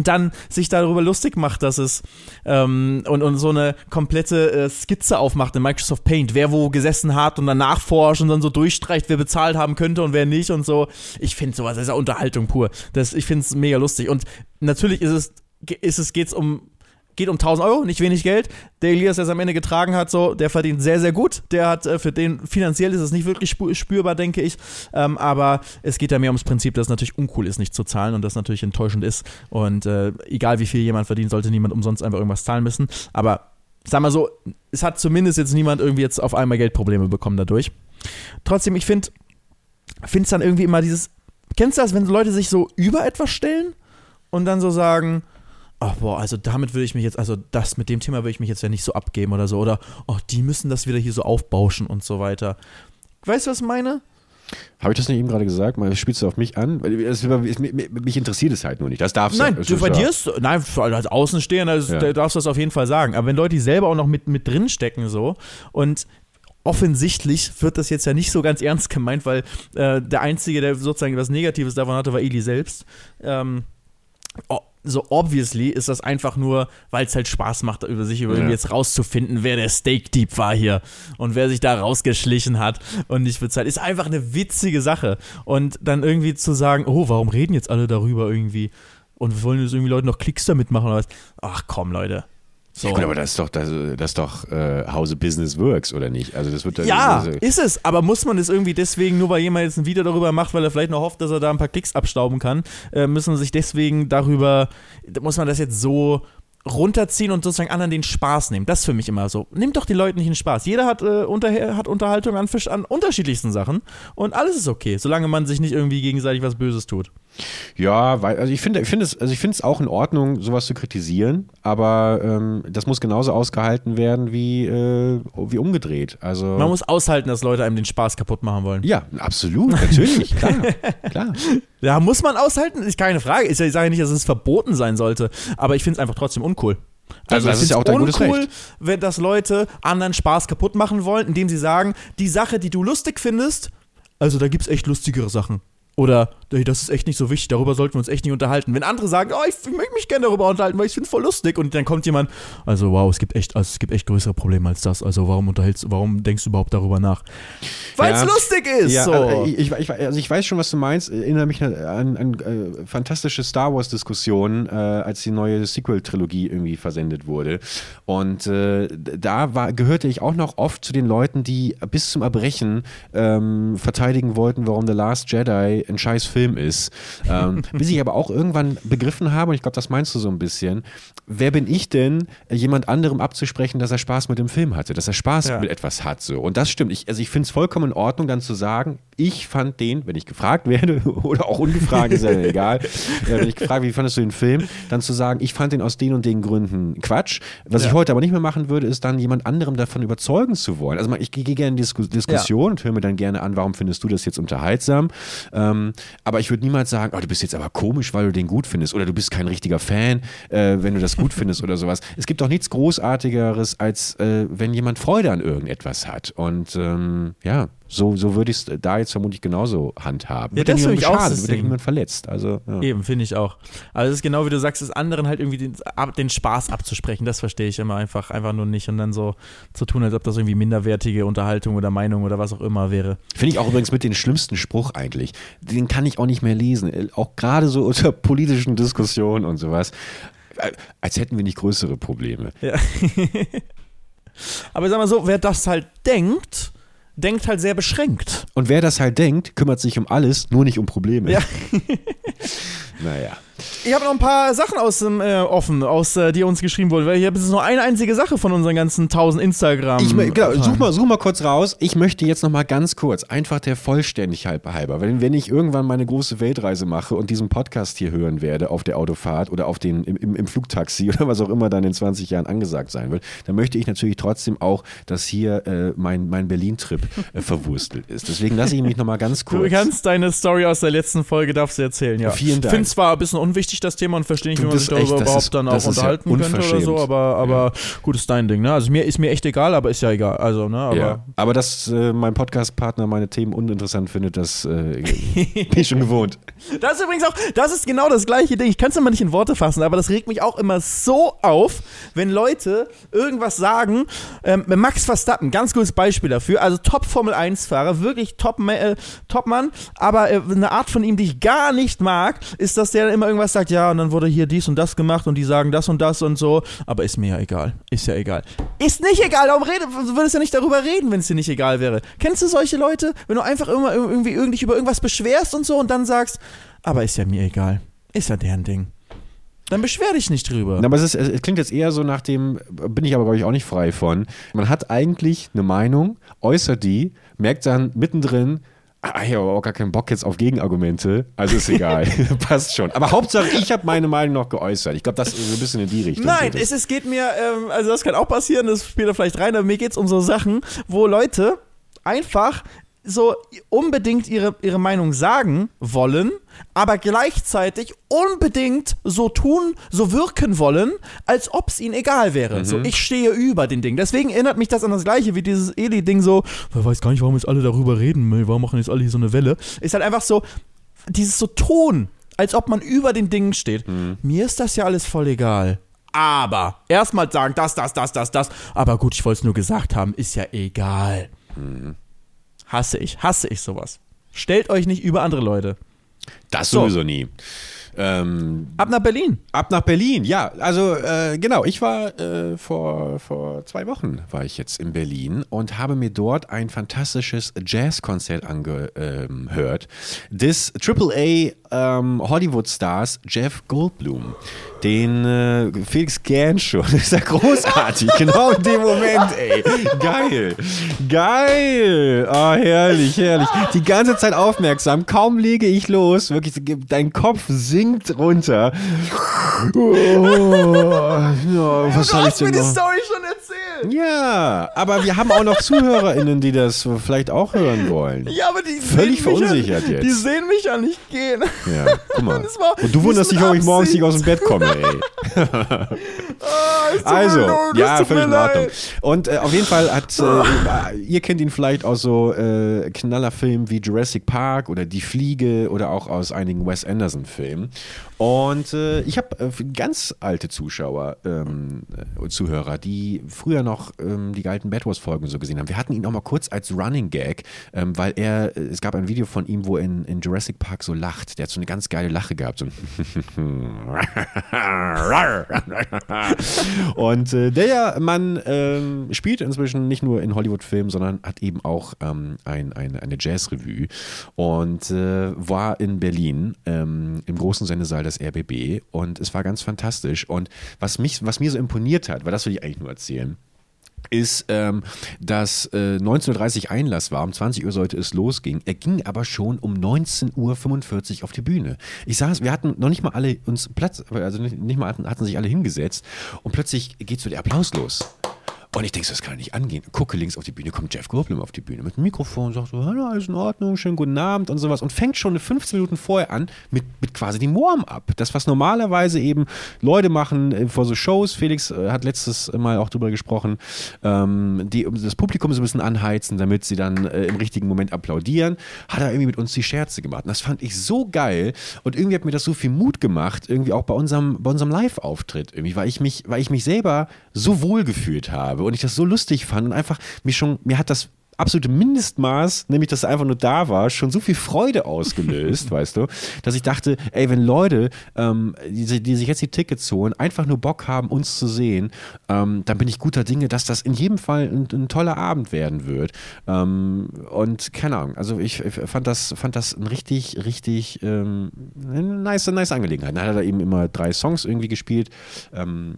dann sich darüber lustig macht, dass es ähm, und, und so eine komplette äh, Skizze aufmacht in Microsoft Paint, wer wo gesessen hat und dann nachforscht und dann so durchstreicht, wer bezahlt haben könnte und wer nicht und so. Ich finde sowas, das ist ja Unterhaltung pur. Das, ich finde es mega lustig. Und natürlich ist es, ist es geht's um geht um 1000 Euro, nicht wenig Geld. Der Elias, der es am Ende getragen hat, so, der verdient sehr, sehr gut. Der hat, äh, für den finanziell ist es nicht wirklich spü- spürbar, denke ich. Ähm, aber es geht ja mehr ums Prinzip, dass es natürlich uncool ist, nicht zu zahlen und das natürlich enttäuschend ist. Und äh, egal wie viel jemand verdient, sollte niemand umsonst einfach irgendwas zahlen müssen. Aber sag mal so, es hat zumindest jetzt niemand irgendwie jetzt auf einmal Geldprobleme bekommen dadurch. Trotzdem, ich finde es dann irgendwie immer dieses, kennst du das, wenn Leute sich so über etwas stellen und dann so sagen, ach boah, also damit würde ich mich jetzt, also das mit dem Thema würde ich mich jetzt ja nicht so abgeben oder so. Oder, oh, die müssen das wieder hier so aufbauschen und so weiter. Weißt du, was ich meine? Habe ich das nicht eben gerade gesagt? Mal spielst du auf mich an? Es- es- mich, interessiert es halt nur nicht. Das darfst Nein, du. du bei dir ist, nein, als Außenstehender also, Ja. da darfst du das auf jeden Fall sagen. Aber wenn Leute, die selber auch noch mit, mit drin stecken, so und offensichtlich wird das jetzt ja nicht so ganz ernst gemeint, weil äh, der Einzige, der sozusagen was Negatives davon hatte, war Eli selbst. Ähm, o- so obviously ist das einfach nur, weil es halt Spaß macht, über sich über Ja. jetzt rauszufinden, wer der Steak Dieb war hier und wer sich da rausgeschlichen hat und nicht bezahlt. Ist einfach eine witzige Sache. Und dann irgendwie zu sagen, oh, warum reden jetzt alle darüber irgendwie? Und wir wollen jetzt irgendwie Leute noch Klicks damit machen oder was? Ach komm, Leute. So. Gut, aber das ist doch, das, das ist doch äh, How the Business Works, oder nicht? Also das wird Ja, also, ist es. Aber muss man es irgendwie deswegen, nur weil jemand jetzt ein Video darüber macht, weil er vielleicht noch hofft, dass er da ein paar Klicks abstauben kann, äh, müssen sich deswegen darüber, muss man das jetzt so runterziehen und sozusagen anderen den Spaß nehmen. Das ist für mich immer so. Nimmt doch die Leute nicht den Spaß. Jeder hat, äh, unter, hat Unterhaltung an, an unterschiedlichsten Sachen und alles ist okay, solange man sich nicht irgendwie gegenseitig was Böses tut. Ja, weil, also ich finde, ich finde es, also ich finde es auch in Ordnung, sowas zu kritisieren, aber ähm, das muss genauso ausgehalten werden wie, äh, wie umgedreht. Also Man muss aushalten, dass Leute einem den Spaß kaputt machen wollen. ja, absolut, natürlich, klar, [LAUGHS] klar. Ja, muss man aushalten, ist keine Frage. Ich sage nicht, dass es verboten sein sollte, aber ich finde es einfach trotzdem uncool. Also das ich ist ja auch dein gutes uncool, Recht. wenn das Leute anderen Spaß kaputt machen wollen, indem sie sagen, die Sache, die du lustig findest, also da gibt's echt lustigere Sachen. Oder, hey, das ist echt nicht so wichtig, darüber sollten wir uns echt nicht unterhalten. Wenn andere sagen, oh, ich, ich möchte mich gerne darüber unterhalten, weil ich finde voll lustig. Und dann kommt jemand, also wow, es gibt echt, also es gibt echt größere Probleme als das. Also warum unterhältst warum denkst du überhaupt darüber nach? Weil es Ja. lustig ist. Ja, so. also ich, ich, ich, also ich weiß schon, was du meinst. Erinnere mich an, an äh, fantastische Star Wars-Diskussionen, äh, als die neue Sequel-Trilogie irgendwie versendet wurde. Und äh, da war, gehörte ich auch noch oft zu den Leuten, die bis zum Erbrechen ähm, verteidigen wollten, warum The Last Jedi ein scheiß Film ist. Ähm, [LAUGHS] bis ich aber auch irgendwann begriffen habe, und ich glaube, das meinst du so ein bisschen, wer bin ich denn, jemand anderem abzusprechen, dass er Spaß mit dem Film hatte, dass er Spaß Ja. mit etwas hat. So. Und das stimmt. Ich, also ich finde es vollkommen in Ordnung, dann zu sagen, ich fand den, wenn ich gefragt werde [LAUGHS] oder auch ungefragt, ist ja egal, äh, wenn ich gefragt wie fandest du den Film, dann zu sagen, ich fand den aus den und den Gründen Quatsch. Was Ja. ich heute aber nicht mehr machen würde, ist dann jemand anderem davon überzeugen zu wollen. Also ich gehe gerne in Disku Diskussion und höre mir dann gerne an, warum findest du das jetzt unterhaltsam. Ähm, aber ich würde niemals sagen, oh, du bist jetzt aber komisch, weil du den gut findest oder du bist kein richtiger Fan, äh, wenn du das gut findest oder sowas. Es gibt doch nichts Großartigeres, als äh, wenn jemand Freude an irgendetwas hat. Und ähm, ja, so, so würde ich es da jetzt vermutlich genauso handhaben. Ja, Wird das finde ich auch das wird niemand verletzt. Also, ja. Eben, finde ich auch. Also es ist genau wie du sagst, es anderen halt irgendwie den, den Spaß abzusprechen, das verstehe ich immer einfach, einfach nur nicht und dann so zu tun, als ob das irgendwie minderwertige Unterhaltung oder Meinung oder was auch immer wäre. Finde ich auch übrigens mit den schlimmsten Spruch eigentlich. Den kann ich auch nicht mehr lesen. Äh, Auch gerade so unter [LAUGHS] politischen Diskussionen und sowas. Äh, Als hätten wir nicht größere Probleme. Ja. [LAUGHS] Aber sag mal so, wer das halt denkt, denkt halt sehr beschränkt. Und wer das halt denkt, kümmert sich um alles, nur nicht um Probleme. Ja. [LAUGHS] naja. Ich habe noch ein paar Sachen aus dem äh, offen, aus äh, die uns geschrieben wurden, weil ich habe jetzt nur eine einzige Sache von unseren ganzen tausend Instagram. Ich, genau, such, mal, such mal kurz raus. Ich möchte jetzt noch mal ganz kurz, einfach der Vollständigkeit halber, weil wenn ich irgendwann meine große Weltreise mache und diesen Podcast hier hören werde auf der Autofahrt oder auf den, im, im, im Flugtaxi [LAUGHS] oder was auch immer dann in 20 Jahren angesagt sein wird, dann möchte ich natürlich trotzdem auch, dass hier äh, mein, mein Berlin-Trip äh, verwurstelt ist. Deswegen lasse ich mich noch mal ganz kurz. Du kannst deine Story aus der letzten Folge darfst du erzählen, ja. Vielen Dank. Ich finde zwar ein bisschen unwichtig das Thema und verstehe nicht, wie man sich echt- darüber das überhaupt ist- dann auch ist ja unterhalten könnte oder so, aber, aber gut ist dein Ding, ne? Also mir ist mir echt egal, aber ist ja egal. Also, ne? Aber ja. Aber dass äh, mein Podcast-Partner meine Themen uninteressant findet, das äh, [LAUGHS] bin ich schon gewohnt. Das ist übrigens auch, das ist genau das gleiche Ding. Ich kann es immer nicht in Worte fassen, aber das regt mich auch immer so auf, wenn Leute irgendwas sagen. Ähm, Max Verstappen, ganz gutes Beispiel dafür. Also Top-Formel-1-Fahrer, wirklich Top, äh, Top-Mann. Aber äh, eine Art von ihm, die ich gar nicht mag, ist, dass der dann immer irgendwas sagt, ja, und dann wurde hier dies und das gemacht und die sagen das und das und so. Aber ist mir ja egal. Ist ja egal. Ist nicht egal. Warum rede, du würdest ja nicht darüber reden, wenn es dir nicht egal wäre. Kennst du solche Leute, wenn du einfach immer irgendwie irgendwie dich über irgendwas beschwerst und so und dann sagst, aber ist ja mir egal. Ist ja deren Ding. Dann beschwer dich nicht drüber. Na, aber es, ist, es klingt jetzt eher so nach dem, bin ich aber, glaube ich, auch nicht frei von. Man hat eigentlich eine Meinung, äußert die, merkt dann mittendrin, ah, ich habe aber auch gar keinen Bock jetzt auf Gegenargumente, also ist egal, [LAUGHS] [LAUGHS] passt schon. Aber Hauptsache, ich habe meine Meinung noch geäußert. Ich glaube, das ist so ein bisschen in die Richtung. Nein, es, es geht mir, ähm, also das kann auch passieren, das spielt da vielleicht rein, aber mir geht es um so Sachen, wo Leute einfach so unbedingt ihre, ihre Meinung sagen wollen, aber gleichzeitig unbedingt so tun, so wirken wollen, als ob es ihnen egal wäre. So, ich stehe über den Ding. Deswegen erinnert mich das an das gleiche wie dieses Eli-Ding so, ich weiß gar nicht, warum jetzt alle darüber reden, warum machen jetzt alle hier so eine Welle. Ist halt einfach so, dieses so Ton, als ob man über den Dingen steht. Mir ist das ja alles voll egal. Aber erstmal sagen, das, das, das, das, das. Aber gut, ich wollte es nur gesagt haben, ist ja egal. Hasse ich, hasse ich sowas. Stellt euch nicht über andere Leute. Das So. sowieso nie. Ähm, Ab nach Berlin. Ab nach Berlin, ja. Also äh, genau, ich war äh, vor, vor zwei Wochen war ich jetzt in Berlin und habe mir dort ein fantastisches Jazzkonzert angehört des AAA ähm, Hollywood-Stars Jeff Goldblum. Den äh, Felix Gern schon. Das [LAUGHS] ist ja großartig. [LAUGHS] genau in dem Moment, ey. Geil. Geil. Ah, herrlich, herrlich. Die ganze Zeit aufmerksam. Kaum lege ich los. Wirklich, dein Kopf sinkt runter. [LAUGHS] Oh, ja, was soll ich denn noch? Story schon erzählt. Ja, aber wir haben auch noch ZuhörerInnen, die das vielleicht auch hören wollen. Ja, aber die Völlig sehen mich verunsichert ja, jetzt. Die sehen mich ja nicht gehen. Ja, guck mal. [LAUGHS] War Und du wunderst dich, warum ich morgens nicht aus dem Bett komme, ey. [LAUGHS] [LAUGHS] Es tut Also, mir leid, es ja, tut völlig in Ordnung. Und äh, auf jeden Fall hat, äh, ihr kennt ihn vielleicht aus so äh, Knallerfilmen wie Jurassic Park oder Die Fliege oder auch aus einigen Wes Anderson-Filmen. Und äh, ich habe äh, ganz alte Zuschauer ähm, äh, und Zuhörer, die früher noch ähm, die alten Bad Wars-Folgen so gesehen haben. Wir hatten ihn auch mal kurz als Running Gag, ähm, weil er, äh, es gab ein Video von ihm, wo er in, in Jurassic Park so lacht. Der hat so eine ganz geile Lache gehabt. So [LAUGHS] und äh, der Mann ähm, spielt inzwischen nicht nur in Hollywood-Filmen, sondern hat eben auch ähm, ein, ein, eine Jazz-Revue und äh, war in Berlin ähm, im großen Sendesaal des RBB und es war ganz fantastisch. Und was, mich, was mir so imponiert hat, weil das will ich eigentlich nur erzählen, ist, ähm, dass äh, 19.30 Uhr Einlass war, um 20 Uhr sollte es losgehen. Er ging aber schon um 19.45 Uhr auf die Bühne. Ich saß, wir hatten noch nicht mal alle uns Platz, also nicht, nicht mal hatten, hatten sich alle hingesetzt und plötzlich geht so der Applaus los. Und ich denke, das kann nicht angehen. Gucke links auf die Bühne, kommt Jeff Goldblum auf die Bühne mit dem Mikrofon, sagt so, hallo, alles in Ordnung, schönen guten Abend und sowas und fängt schon 15 Minuten vorher an mit, mit quasi dem Warm-up. Das, was normalerweise eben Leute machen äh, vor so Shows, Felix äh, hat letztes Mal auch drüber gesprochen, ähm, die das Publikum so ein bisschen anheizen, damit sie dann äh, im richtigen Moment applaudieren, hat er irgendwie mit uns die Scherze gemacht. Und das fand ich so geil und irgendwie hat mir das so viel Mut gemacht, irgendwie auch bei unserem, bei unserem Live-Auftritt, irgendwie, weil ich mich, weil ich mich selber so wohl gefühlt habe und ich das so lustig fand und einfach mich schon, mir hat das absolute Mindestmaß, nämlich dass er einfach nur da war, schon so viel Freude ausgelöst, [LAUGHS] weißt du, dass ich dachte, ey, wenn Leute, ähm, die, die, sich jetzt die Tickets holen, einfach nur Bock haben, uns zu sehen, ähm, dann bin ich guter Dinge, dass das in jedem Fall ein, ein toller Abend werden wird. Ähm, und keine Ahnung, also ich, ich fand das, fand das ein richtig, richtig ähm, eine nice, nice Angelegenheit. Dann hat er eben immer drei Songs irgendwie gespielt, ähm,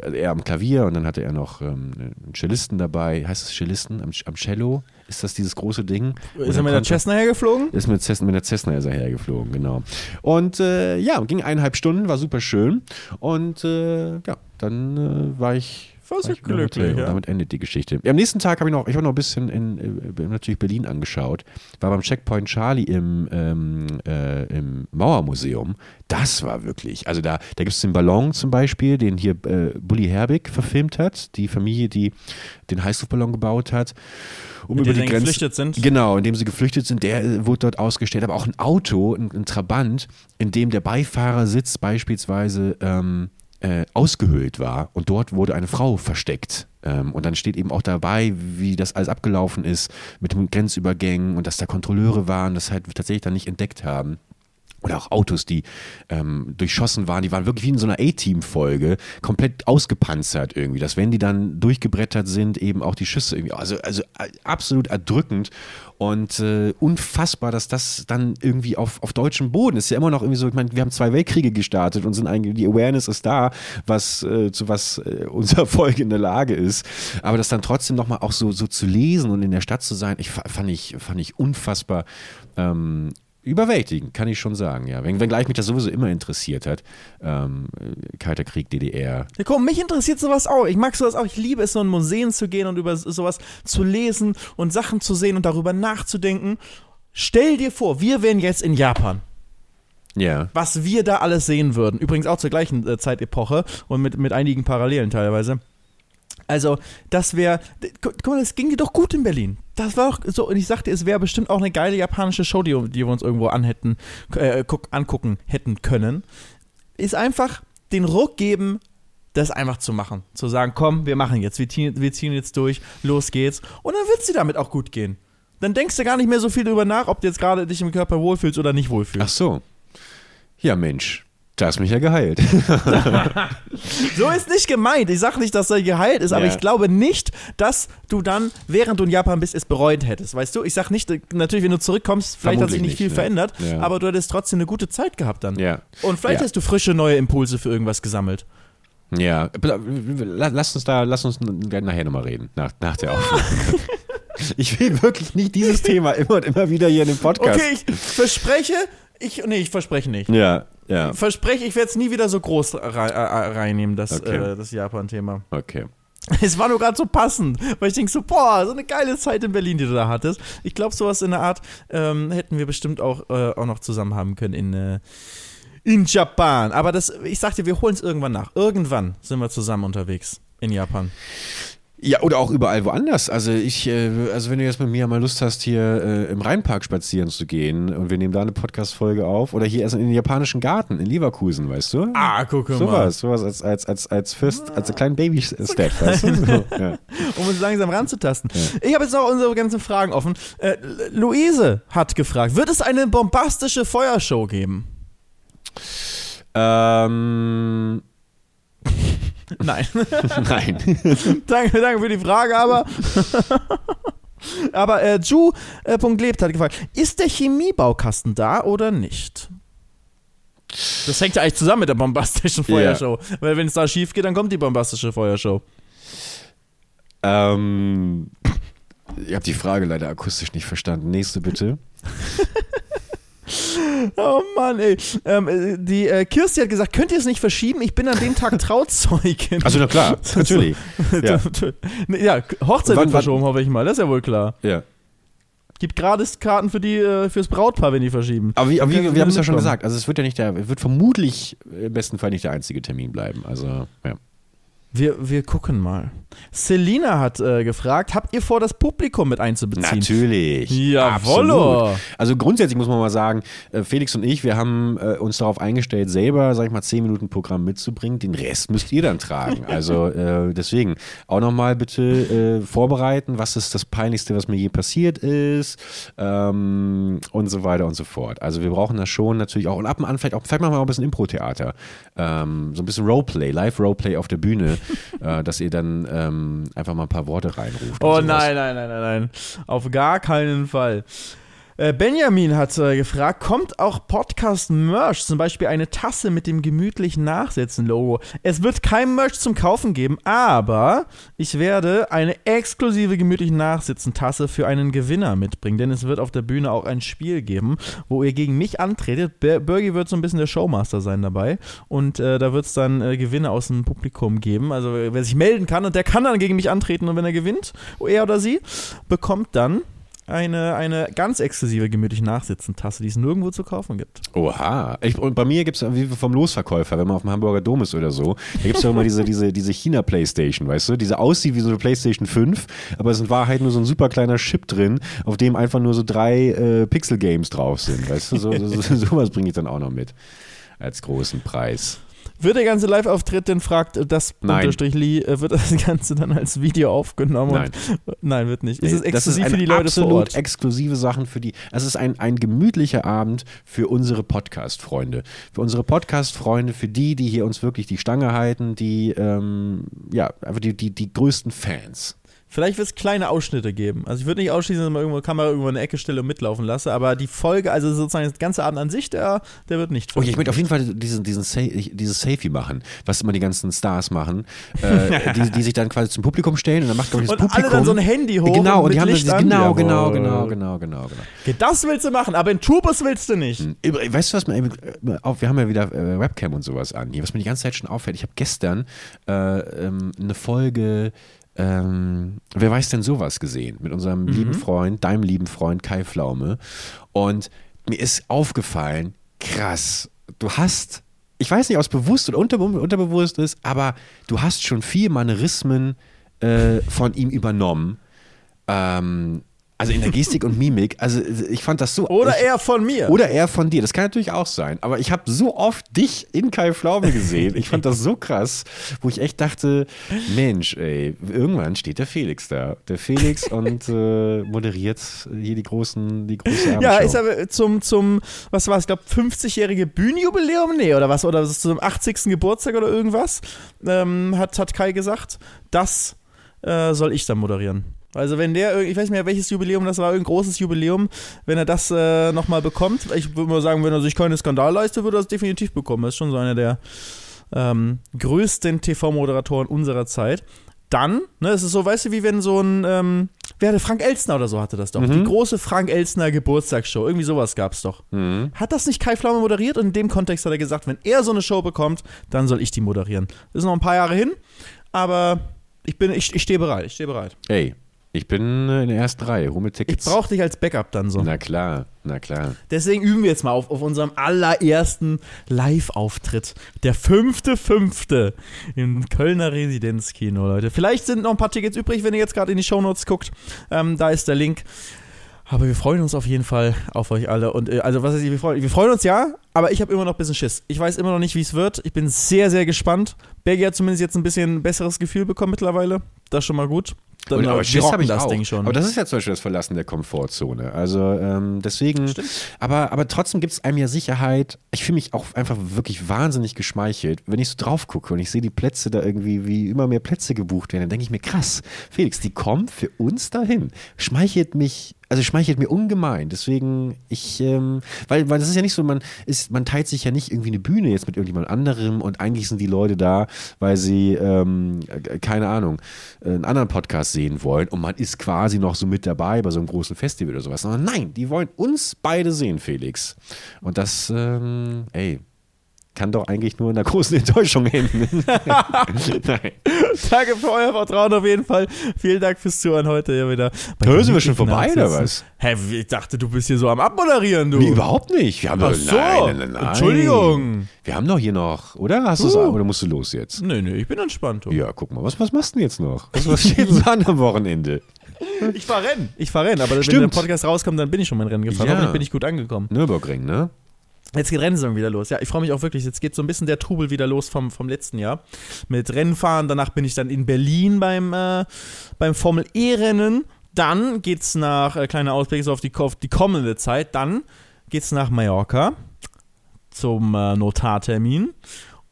er am Klavier und dann hatte er noch ähm, einen Cellisten dabei, heißt es Cellisten am, am Cello? Ist das dieses große Ding? Ist er mit der Cessna hergeflogen? Ist mit, Cessna, mit der Cessna ist er hergeflogen, genau. Und äh, ja, ging eineinhalb Stunden, war super schön. Und äh, ja, dann äh, war ich War war so ich im Hotel glücklich, und ja. damit endet die Geschichte. Am nächsten Tag habe ich noch, ich habe noch ein bisschen in äh, natürlich Berlin angeschaut, war beim Checkpoint Charlie im, ähm, äh, im Mauermuseum. Das war wirklich, also da, da gibt es den Ballon zum Beispiel, den hier äh, Bully Herbig verfilmt hat, die Familie, die den Heißluftballon gebaut hat. Um über die Grenze, geflüchtet sind? Genau, indem sie geflüchtet sind, der wurde dort ausgestellt. Aber auch ein Auto, ein, ein Trabant, in dem der Beifahrersitz beispielsweise ähm, äh, ausgehöhlt war und dort wurde eine Frau versteckt. Ähm, und dann steht eben auch dabei, wie das alles abgelaufen ist mit den Grenzübergängen und dass da Kontrolleure waren, das halt tatsächlich dann nicht entdeckt haben. Oder auch Autos, die ähm, durchschossen waren, die waren wirklich wie in so einer A-Team-Folge, komplett ausgepanzert irgendwie, dass wenn die dann durchgebrettert sind, eben auch die Schüsse irgendwie, also, also äh, absolut erdrückend und äh, unfassbar, dass das dann irgendwie auf, auf deutschem Boden ist. Ja immer noch irgendwie so, ich meine, wir haben zwei Weltkriege gestartet und sind eigentlich, die Awareness ist da, was, äh, zu was äh, unser [LAUGHS] Volk in der Lage ist. Aber das dann trotzdem nochmal auch so, so zu lesen und in der Stadt zu sein, ich fa- fand ich, fand ich unfassbar ähm, überwältigend, kann ich schon sagen, ja. Wenn, wenngleich mich das sowieso immer interessiert hat. Ähm, äh, Kalter Krieg, DDR. Ja, guck, mich interessiert sowas auch. Ich mag sowas auch. Ich liebe es, so in Museen zu gehen und über sowas zu lesen und Sachen zu sehen und darüber nachzudenken. Stell dir vor, wir wären jetzt in Japan. Ja. Was wir da alles sehen würden. Übrigens auch zur gleichen äh, Zeitepoche und mit, mit einigen Parallelen teilweise. Also, das wäre. Guck mal, es ging dir doch gut in Berlin. Das war doch so. Und ich sagte, es wäre bestimmt auch eine geile japanische Show, die, die wir uns irgendwo anhätten, äh, guck, angucken hätten können. Ist einfach den Ruck geben, das einfach zu machen. Zu sagen, komm, wir machen jetzt, wir ziehen, wir ziehen jetzt durch, los geht's. Und dann wird es dir damit auch gut gehen. Dann denkst du gar nicht mehr so viel darüber nach, ob du jetzt gerade dich im Körper wohlfühlst oder nicht wohlfühlst. Ach so. Ja, Mensch. Da hast mich ja geheilt. [LAUGHS] So ist nicht gemeint. Ich sage nicht, dass er geheilt ist, aber Ja. ich glaube nicht, dass du dann, während du in Japan bist, es bereut hättest. Weißt du? Ich sage nicht, natürlich, wenn du zurückkommst, vielleicht hat sich Vermutlich nicht viel nicht, ne? verändert, Ja. aber du hättest trotzdem eine gute Zeit gehabt dann. ja. Und vielleicht Ja. hast du frische neue Impulse für irgendwas gesammelt. Ja. La- Lass uns da, lass uns nachher nochmal reden, nach, nach der Aufnahme. [LAUGHS] Ich will wirklich nicht dieses Thema immer und immer wieder hier in dem Podcast. Okay, ich verspreche, ich, nee, ich verspreche nicht. Ja, ja. Verspreche, ich werde es nie wieder so groß rei- äh, reinnehmen, das, Okay. äh, das Japan-Thema. Okay. [LAUGHS] Es war nur gerade so passend, weil ich denke so, boah, so eine geile Zeit in Berlin, die du da hattest. Ich glaube, sowas in der Art ähm, hätten wir bestimmt auch, äh, auch noch zusammen haben können in, äh, in Japan. Aber das, ich sagte, wir holen es irgendwann nach. Irgendwann sind wir zusammen unterwegs in Japan. Ja, oder auch überall woanders. Also ich, äh, also wenn du jetzt mit mir mal Lust hast, hier äh, im Rheinpark spazieren zu gehen und wir nehmen da eine Podcast-Folge auf oder hier erst in den japanischen Garten in Leverkusen, weißt du? Ah, guck mal. Sowas, sowas als, als, als, als First, als ein kleinen Baby-Step, weißt du? So, [LAUGHS] ja. um uns langsam ranzutasten. Ich habe jetzt noch unsere ganzen Fragen offen. Äh, Luise hat gefragt, wird es eine bombastische Feuershow geben? Ähm, Nein. [LAUGHS] nein. [LAUGHS] danke, danke für die Frage, aber. [LAUGHS] aber äh, Ju.lebt hat gefragt: Ist der Chemiebaukasten da oder nicht? Das hängt ja eigentlich zusammen mit der bombastischen Feuershow. Weil, wenn es da schief geht, dann kommt die bombastische Feuershow. ähm, ich habe die Frage leider akustisch nicht verstanden. Nächste bitte. [LAUGHS] Oh Mann, ey. Ähm, äh, die äh, Kirsti hat gesagt: Könnt ihr es nicht verschieben? Ich bin an dem Tag Trauzeugin. Also na klar, [LAUGHS] natürlich. Ja. [LAUGHS] ja, Hochzeit wird verschoben, hoffe ich mal. Das ist ja wohl klar. Ja. Gibt gratis Karten für die, äh, fürs Brautpaar, wenn die verschieben. Aber, wie, aber wir, wir haben es ja schon gesagt. Also es wird ja nicht der, wird vermutlich im besten Fall nicht der einzige Termin bleiben. Also ja. Wir, wir gucken mal. Selina hat äh, gefragt, habt ihr vor, das Publikum mit einzubeziehen? Natürlich. Jawollo. Also grundsätzlich muss man mal sagen, äh, Felix und ich, wir haben äh, uns darauf eingestellt, selber, sag ich mal, 10 Minuten Programm mitzubringen. Den Rest müsst ihr dann tragen. [LAUGHS] Also äh, deswegen auch nochmal bitte äh, vorbereiten, was ist das Peinlichste, was mir je passiert ist ähm, und so weiter und so fort. Also wir brauchen das schon natürlich auch. Und ab und an vielleicht auch, vielleicht machen wir auch ein bisschen Impro-Theater. Ähm, so ein bisschen Roleplay, Live-Roleplay auf der Bühne, [LAUGHS] äh, dass ihr dann ähm, einfach mal ein paar Worte reinruft. Oh nein, nein, nein, nein, nein. Auf gar keinen Fall. Äh, Benjamin hat äh, gefragt, kommt auch Podcast-Merch, zum Beispiel eine Tasse mit dem gemütlichen Nachsitzen-Logo. Es wird kein Merch zum Kaufen geben, aber ich werde eine exklusive gemütlichen Nachsitzen-Tasse für einen Gewinner mitbringen, denn es wird auf der Bühne auch ein Spiel geben, wo ihr gegen mich antretet. Ber Bergi wird so ein bisschen der Showmaster sein dabei und äh, da wird es dann äh, Gewinner aus dem Publikum geben, also wer sich melden kann und der kann dann gegen mich antreten und wenn er gewinnt, er oder sie, bekommt dann eine, eine ganz exklusive gemütliche Nachsitzen-Tasse, die es nirgendwo zu kaufen gibt. Oha. Ich, und bei mir gibt es wie vom Losverkäufer, wenn man auf dem Hamburger Dom ist oder so, da gibt es ja immer diese, diese, diese China-Playstation, weißt du? Diese aussieht wie so eine Playstation 5, aber es ist in Wahrheit nur so ein super kleiner Chip drin, auf dem einfach nur so drei äh, Pixel-Games drauf sind, weißt du? So, so, so, [LAUGHS] sowas bringe ich dann auch noch mit. Als großen Preis. Wird der ganze Live-Auftritt denn, fragt das Nein. Unterstrich Lee, äh, wird das Ganze dann als Video aufgenommen? Nein. Und, nein, wird nicht. Ist es exklusiv ist für die Leute vor absolut Ort? exklusive Sachen für die. Es ist ein, ein gemütlicher Abend für unsere Podcast-Freunde. Für unsere Podcast-Freunde, für die, die hier uns wirklich die Stange halten, die, ähm, ja, einfach die, die, die größten Fans. Vielleicht wird es kleine Ausschnitte geben. Also ich würde nicht ausschließen, dass man irgendwo Kamera irgendwo in eine Ecke stelle und mitlaufen lasse, aber die Folge, also sozusagen das ganze Abend an sich, der, der wird nicht. Oh, ich möchte auf jeden Fall diesen, diesen Sa dieses Selfie machen, was immer die ganzen Stars machen, äh, [LAUGHS] die, die sich dann quasi zum Publikum stellen und dann macht, glaube ich, das und Publikum. alle dann so ein Handy hoch Genau, und, mit die haben Licht das, an. genau, genau, genau, genau, genau, genau. Okay, das willst du machen, aber in Tourbus willst du nicht. Übr- Weißt du, was mir, äh, auf, wir haben ja wieder äh, Webcam und sowas an hier, was mir die ganze Zeit schon auffällt. Ich habe gestern äh, ähm, eine Folge, ähm, wer weiß denn sowas gesehen, mit unserem lieben Freund, deinem lieben Freund Kai Pflaume. Und mir ist aufgefallen, krass, du hast, ich weiß nicht, ob es bewusst oder unterbe unterbewusst ist, aber du hast schon viel Manierismen äh, von ihm übernommen. Ähm, also in der [LAUGHS] Gestik und Mimik. Also ich fand das so. Oder ich, er von mir. oder er von dir, das kann natürlich auch sein. Aber ich habe so oft dich in Kai Pflaume gesehen. Ich fand das so krass, wo ich echt dachte, Mensch, ey, irgendwann steht der Felix da. Der Felix und äh, moderiert hier die großen, die große Ja, ist aber zum, zum, was war es, ich glaube, 50-jährige Bühnenjubiläum? Nee, oder was? Oder zum 80. Geburtstag oder irgendwas? Ähm, hat, hat Kai gesagt. Das äh, soll ich dann moderieren. Also wenn der, ich weiß nicht mehr, welches Jubiläum das war, irgendein großes Jubiläum, wenn er das äh, nochmal bekommt, ich würde mal sagen, wenn er sich keine Skandal leistet, würde er das definitiv bekommen. Das ist schon so einer der ähm, größten TV-Moderatoren unserer Zeit. Dann, ne, es ist so, weißt du, wie wenn so ein, ähm, wer hatte, Frank Elstner oder so hatte das doch. Die große Frank Elstner Geburtstagsshow, irgendwie sowas gab's doch. Hat das nicht Kai Pflaume moderiert? Und in dem Kontext hat er gesagt, wenn er so eine Show bekommt, dann soll ich die moderieren. Das ist noch ein paar Jahre hin, aber ich bin, ich, ich stehe bereit, ich stehe bereit. Ey, Ich bin äh, in der ersten Reihe, hol mir Ich Tickets. brauche dich als Backup dann so. Na klar, na klar. Deswegen üben wir jetzt mal auf, auf unserem allerersten Live-Auftritt. Der fünfte, fünfte im Kölner Residenzkino, Leute. Vielleicht sind noch ein paar Tickets übrig, wenn ihr jetzt gerade in die Shownotes guckt. Ähm, da ist der Link. Aber wir freuen uns auf jeden Fall auf euch alle. Und äh, also, was ist, wir freuen, wir freuen uns ja, aber ich habe immer noch ein bisschen Schiss. Ich weiß immer noch nicht, wie es wird. Ich bin sehr, sehr gespannt. Bergi hat zumindest jetzt ein bisschen ein besseres Gefühl bekommen mittlerweile. Das ist schon mal gut. Dann, Und, aber Schiss habe ich das auch. Ding schon. Aber das ist ja zum Beispiel das Verlassen der Komfortzone. Also ähm, deswegen, Stimmt. aber, aber trotzdem gibt es einem ja Sicherheit. Ich fühle mich auch einfach wirklich wahnsinnig geschmeichelt, wenn ich so drauf gucke und ich sehe die Plätze da irgendwie, wie immer mehr Plätze gebucht werden, dann denke ich mir, krass, Felix, die kommen für uns dahin. Schmeichelt mich, also schmeichelt mir ungemein. Deswegen, ich, ähm, weil, weil das ist ja nicht so, man ist, man teilt sich ja nicht irgendwie eine Bühne jetzt mit irgendjemand anderem und eigentlich sind die Leute da, weil sie, ähm, äh, keine Ahnung, äh, einen anderen Podcast sehen wollen und man ist quasi noch so mit dabei bei so einem großen Festival oder sowas. Aber nein, die wollen uns beide sehen, Felix. Und das, ähm, ey, kann doch eigentlich nur in einer großen [LAUGHS] Enttäuschung enden. [LAUGHS] Nein. Danke für euer Vertrauen auf jeden Fall. Vielen Dank fürs Zuhören heute hier wieder. bei Hör, den sind wir schon vorbei, oder was? Hä, ich dachte, du bist hier so am Abmoderieren, du. Nee, überhaupt nicht. Wir haben Ach doch, so. nein, nein, nein. Entschuldigung. Wir haben doch hier noch, oder? Hast du's, Uh. oder musst du los jetzt? Nee, nee, ich bin entspannt. Du. Ja, guck mal, was, was machst du denn jetzt noch? Was, was [LAUGHS] steht denn an am Wochenende? Ich fahr Rennen. Ich fahr Rennen, aber wenn Stimmt. der Podcast rauskommt, dann bin ich schon mein Rennen gefahren. Ja. Hoffentlich bin ich gut angekommen. Nürburgring, ne? Jetzt geht Rennsaison wieder los. Ja, ich freue mich auch wirklich. Jetzt geht so ein bisschen der Trubel wieder los vom, vom letzten Jahr. Mit Rennfahren. Danach bin ich dann in Berlin beim, äh, beim Formel E-Rennen. Dann geht's nach, äh, kleiner Ausblick so auf die, auf die kommende Zeit. Dann geht's nach Mallorca zum äh, Notartermin.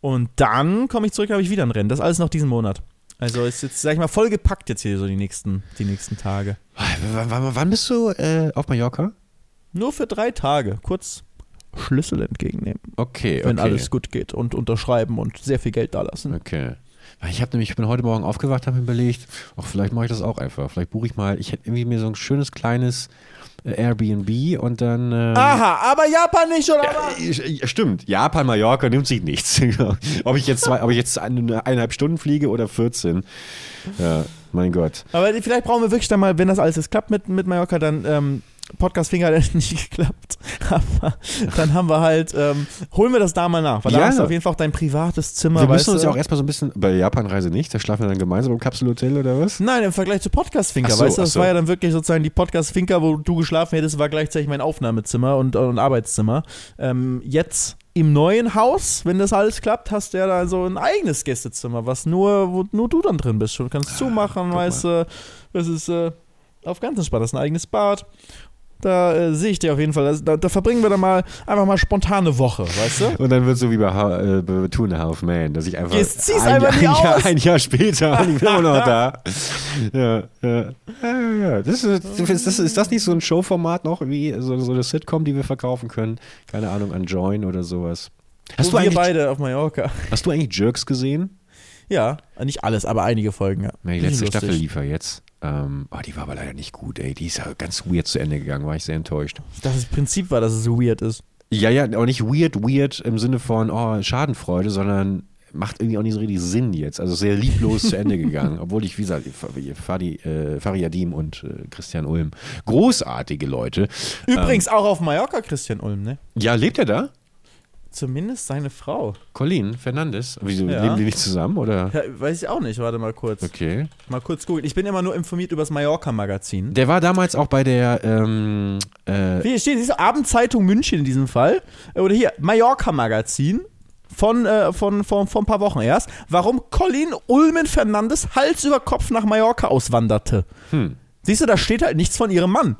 Und dann komme ich zurück, habe ich wieder ein Rennen. Das alles noch diesen Monat. Also ist jetzt, sag ich mal, voll gepackt jetzt hier so die nächsten, die nächsten Tage. W- Wann bist du äh, auf Mallorca? Nur für drei Tage. Kurz Schlüssel entgegennehmen. Okay, okay. wenn alles gut geht und unterschreiben und sehr viel Geld da lassen. Okay. Ich habe nämlich, ich bin heute Morgen aufgewacht, habe mir überlegt, ach, vielleicht mache ich das auch einfach. Vielleicht buche ich mal, ich hätte irgendwie mir so ein schönes kleines äh, Airbnb und dann. ähm, Aha, aber Japan nicht, oder was? Ja, Stimmt, Japan, Mallorca nimmt sich nichts. [LAUGHS] ob ich jetzt zwei, ob ich jetzt eine, eineinhalb Stunden fliege oder 14. Ja, mein Gott. Aber vielleicht brauchen wir wirklich dann mal, wenn das alles jetzt klappt mit, mit Mallorca, dann ähm, Podcast Finger hat [LAUGHS] nicht geklappt. Aber dann haben wir halt, ähm, holen wir das da mal nach. Weil da Ja. hast du auf jeden Fall auch dein privates Zimmer. Wir müssen uns ja auch erstmal so ein bisschen, bei Japanreise nicht, da schlafen wir dann gemeinsam im Kapselhotel oder was? Nein, im Vergleich zu Podcast Finker, Ach so, weißt du, das so. war ja dann wirklich sozusagen die Podcast Finker, wo du geschlafen hättest, war gleichzeitig mein Aufnahmezimmer und, und Arbeitszimmer. Ähm, jetzt im neuen Haus, wenn das alles klappt, hast du ja da so ein eigenes Gästezimmer, was nur, wo nur du dann drin bist. Du kannst zumachen, Ah, weißt du, das ist äh, auf ganz entspannt, das ist ein eigenes Bad. Da äh, sehe ich dir auf jeden Fall. Das, da, da verbringen wir dann mal einfach mal spontane Woche, weißt du? Und dann wird so wie bei, Ha- äh, bei Two and a Half Man, dass ich einfach, Jetzt zieh's ein, einfach ein, nie Jahr, ein Jahr später und ich bin immer noch da. [LAUGHS] Ja, ja. ja, ja. Das ist, ist, das, ist das nicht so ein Showformat noch, wie so, so eine Sitcom, die wir verkaufen können? Keine Ahnung, an Join oder sowas. Hast du, wir beide auf Mallorca. hast du eigentlich Jerks gesehen? Ja, nicht alles, aber einige Folgen, ja. Die letzte. Staffel lief ja jetzt. Ähm, oh, die war aber leider nicht gut, ey. Die ist ja ganz weird zu Ende gegangen, war ich sehr enttäuscht. Dachte, das Prinzip war, dass es so weird ist. Ja, ja, auch nicht weird, weird im Sinne von, oh, Schadenfreude, sondern macht irgendwie auch nicht so richtig Sinn jetzt. Also sehr lieblos zu Ende gegangen. [LAUGHS] Obwohl ich, wie gesagt, Fadi, äh, Fariadim und äh, Christian Ulm, großartige Leute. Übrigens auch auf Mallorca Christian Ulm, ne? Ja, lebt er da? Zumindest seine Frau. Colin Fernandes. Wieso, Ja. leben die nicht zusammen, oder? Ja, weiß ich auch nicht, warte mal kurz. Okay. Mal kurz googeln. Ich bin immer nur informiert über das Mallorca-Magazin. Der war damals auch bei der, ähm, äh, Hier steht, diese Abendzeitung München in diesem Fall. Äh, Oder hier, Mallorca-Magazin. Von, äh, von, von, von ein paar Wochen erst. Warum Colin Ulmen Fernandes Hals über Kopf nach Mallorca auswanderte. hm. Siehst du, da steht halt nichts von ihrem Mann.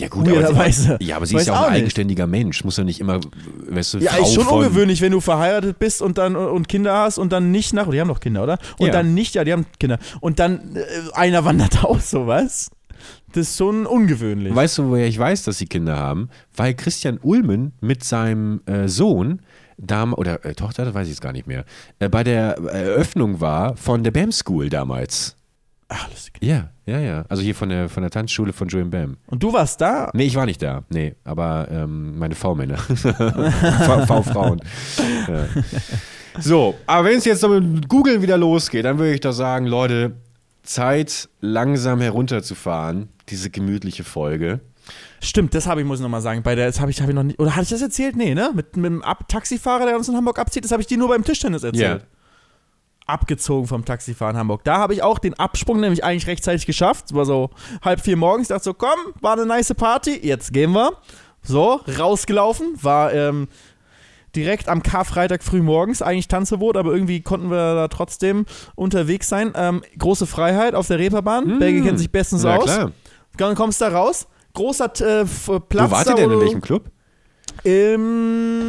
Ja gut, aber, Weirderweise. ja, aber sie ist ja auch auch ein nicht. eigenständiger Mensch. Muss ja nicht immer, weißt du, Ja, Frau ist schon von, ungewöhnlich, wenn du verheiratet bist und dann und Kinder hast und dann nicht nach. Die haben doch Kinder, oder? Und Ja. dann nicht, ja, die haben Kinder. Und dann äh, einer wandert [LAUGHS] aus, sowas. Das ist schon ungewöhnlich. Weißt du, woher ich weiß, dass sie Kinder haben? Weil Christian Ulmen mit seinem äh, Sohn, Dam oder äh, Tochter, das weiß ich jetzt gar nicht mehr, äh, bei der Eröffnung war von der BAM School damals. Ach, lustig. Ja, ja, ja. Also hier von der, von der Tanzschule von Joan Bam. Und du warst da? Nee, ich war nicht da. Nee, aber ähm, meine V-Männer. V-Frauen. [LAUGHS] ja. So, aber wenn es jetzt mit Google wieder losgeht, dann würde ich doch sagen, Leute, Zeit, langsam herunterzufahren, diese gemütliche Folge. Stimmt, das habe ich, muss ich nochmal sagen. Bei der, das habe ich, hab ich noch nicht. Oder hatte ich das erzählt? Nee, ne? Mit, mit dem Ab Taxifahrer, der uns in Hamburg abzieht, das habe ich dir nur beim Tischtennis erzählt. Ja. Abgezogen vom Taxifahren in Hamburg. Da habe ich auch den Absprung nämlich eigentlich rechtzeitig geschafft. Es war so halb vier morgens. Ich dachte so, komm, war eine nice Party, jetzt gehen wir. So, rausgelaufen, war ähm, direkt am Karfreitag früh morgens, eigentlich Tanzverbot, aber irgendwie konnten wir da trotzdem unterwegs sein. Ähm, große Freiheit auf der Reeperbahn. Mm. Belgien kennt sich bestens aus. klar. Dann kommst du da raus. Großer äh, Platz. Wo wart da, ihr denn? In welchem Club? Im.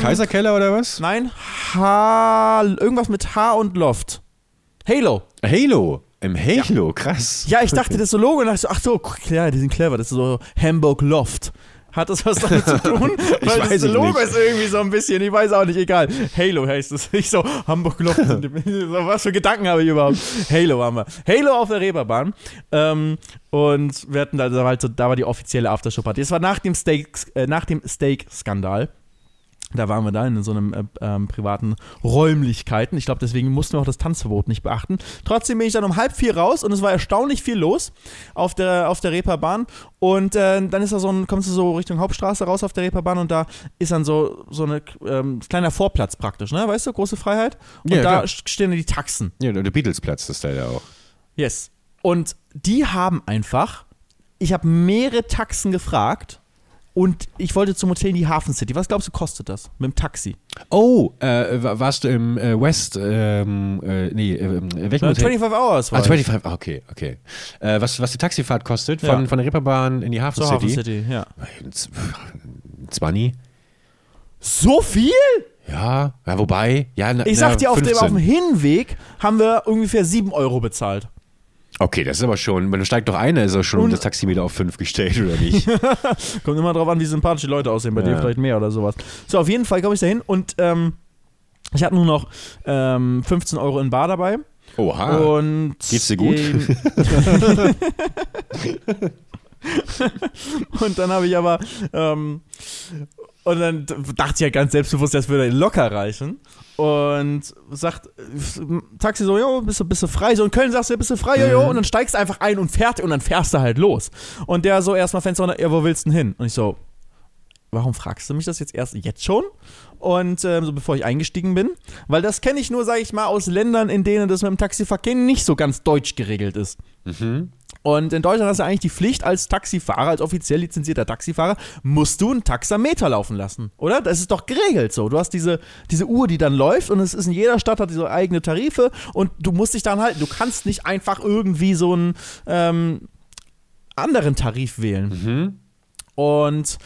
Kaiserkeller oder was? Nein, H. Irgendwas mit H und Loft. Halo. Halo. Im Halo, krass. Ja, ich dachte, das ist so Logo und dachte so, ach so, klar, die sind clever, das ist so Hamburg Loft. Hat das was damit zu tun? [LAUGHS] Ich Weil weiß das es Logo nicht. ist irgendwie so ein bisschen, ich weiß auch nicht, egal. Halo heißt es. [LAUGHS] Ich so, Hamburg [LAUGHS] so, was für Gedanken habe ich überhaupt? Halo haben wir. Halo auf der Reeperbahn. Ähm, und wir hatten da, da war, halt so, da war die offizielle Aftershow-Party. Es war nach dem äh, nach dem Steak-Skandal. Da waren wir da in so einem äh, ähm, privaten Räumlichkeiten. Ich glaube, deswegen mussten wir auch das Tanzverbot nicht beachten. Trotzdem bin ich dann um halb vier raus und es war erstaunlich viel los auf der, auf der Reeperbahn. Und äh, dann ist da so ein, kommst du so Richtung Hauptstraße raus auf der Reeperbahn und da ist dann so, so ein ähm, kleiner Vorplatz praktisch, ne? Weißt du, große Freiheit. Und Ja, da klar. stehen die Taxen. Ja, der Beatles-Platz ist da ja auch. Yes. Und die haben einfach, ich habe mehrere Taxen gefragt und ich wollte zum Hotel in die Hafen City. Was glaubst du, kostet das mit dem Taxi? Oh, äh, wa- warst du im äh, West, ähm, äh, nee, äh, in welchem Äh, Hotel? 25 Hours war Ah, ich. 25, ah, okay, okay. Äh, was, was die Taxifahrt kostet von, Ja. von der Reeperbahn in die Hafen Zur City? Hafen City, ja. 20? So viel? Ja, ja, wobei, ja, na, Ich sag dir, auf dem, 15. auf dem Hinweg haben wir ungefähr 7 Euro bezahlt. Okay, das ist aber schon, man steigt doch ein, ist auch schon Und- das Taximeter auf 5 gestellt, oder nicht? [LAUGHS] Kommt immer drauf an, wie sympathisch die Leute aussehen. Bei dir Ja. vielleicht mehr oder sowas. So, auf jeden Fall komme ich da hin und ähm, ich hatte nur noch ähm, 15 Euro in Bar dabei. Oha. Und. Geht's dir gut? [LAUGHS] [LAUGHS] und dann habe ich aber ähm, und dann dachte ich ja ganz selbstbewusst, das würde locker reichen. Und sagt, Taxi so, jo, bist du, bist du frei? So in Köln sagst du, bist du frei, jo, jo. Und dann steigst du einfach ein und fertig und dann fährst du halt los. Und der so erstmal Fenster, ja, wo willst du denn hin? Und ich so, warum fragst du mich das jetzt erst jetzt schon? Und ähm, so bevor ich eingestiegen bin, weil das kenne ich nur, sage ich mal, aus Ländern, in denen das mit dem Taxiverkehr nicht so ganz deutsch geregelt ist. Mhm. Und in Deutschland hast du eigentlich die Pflicht, als Taxifahrer, als offiziell lizenzierter Taxifahrer, musst du einen Taxameter laufen lassen, oder? Das ist doch geregelt so. Du hast diese, diese Uhr, die dann läuft und es ist in jeder Stadt hat diese eigene Tarife und du musst dich dann halten. Du kannst nicht einfach irgendwie so einen ähm, anderen Tarif wählen. Mhm. Und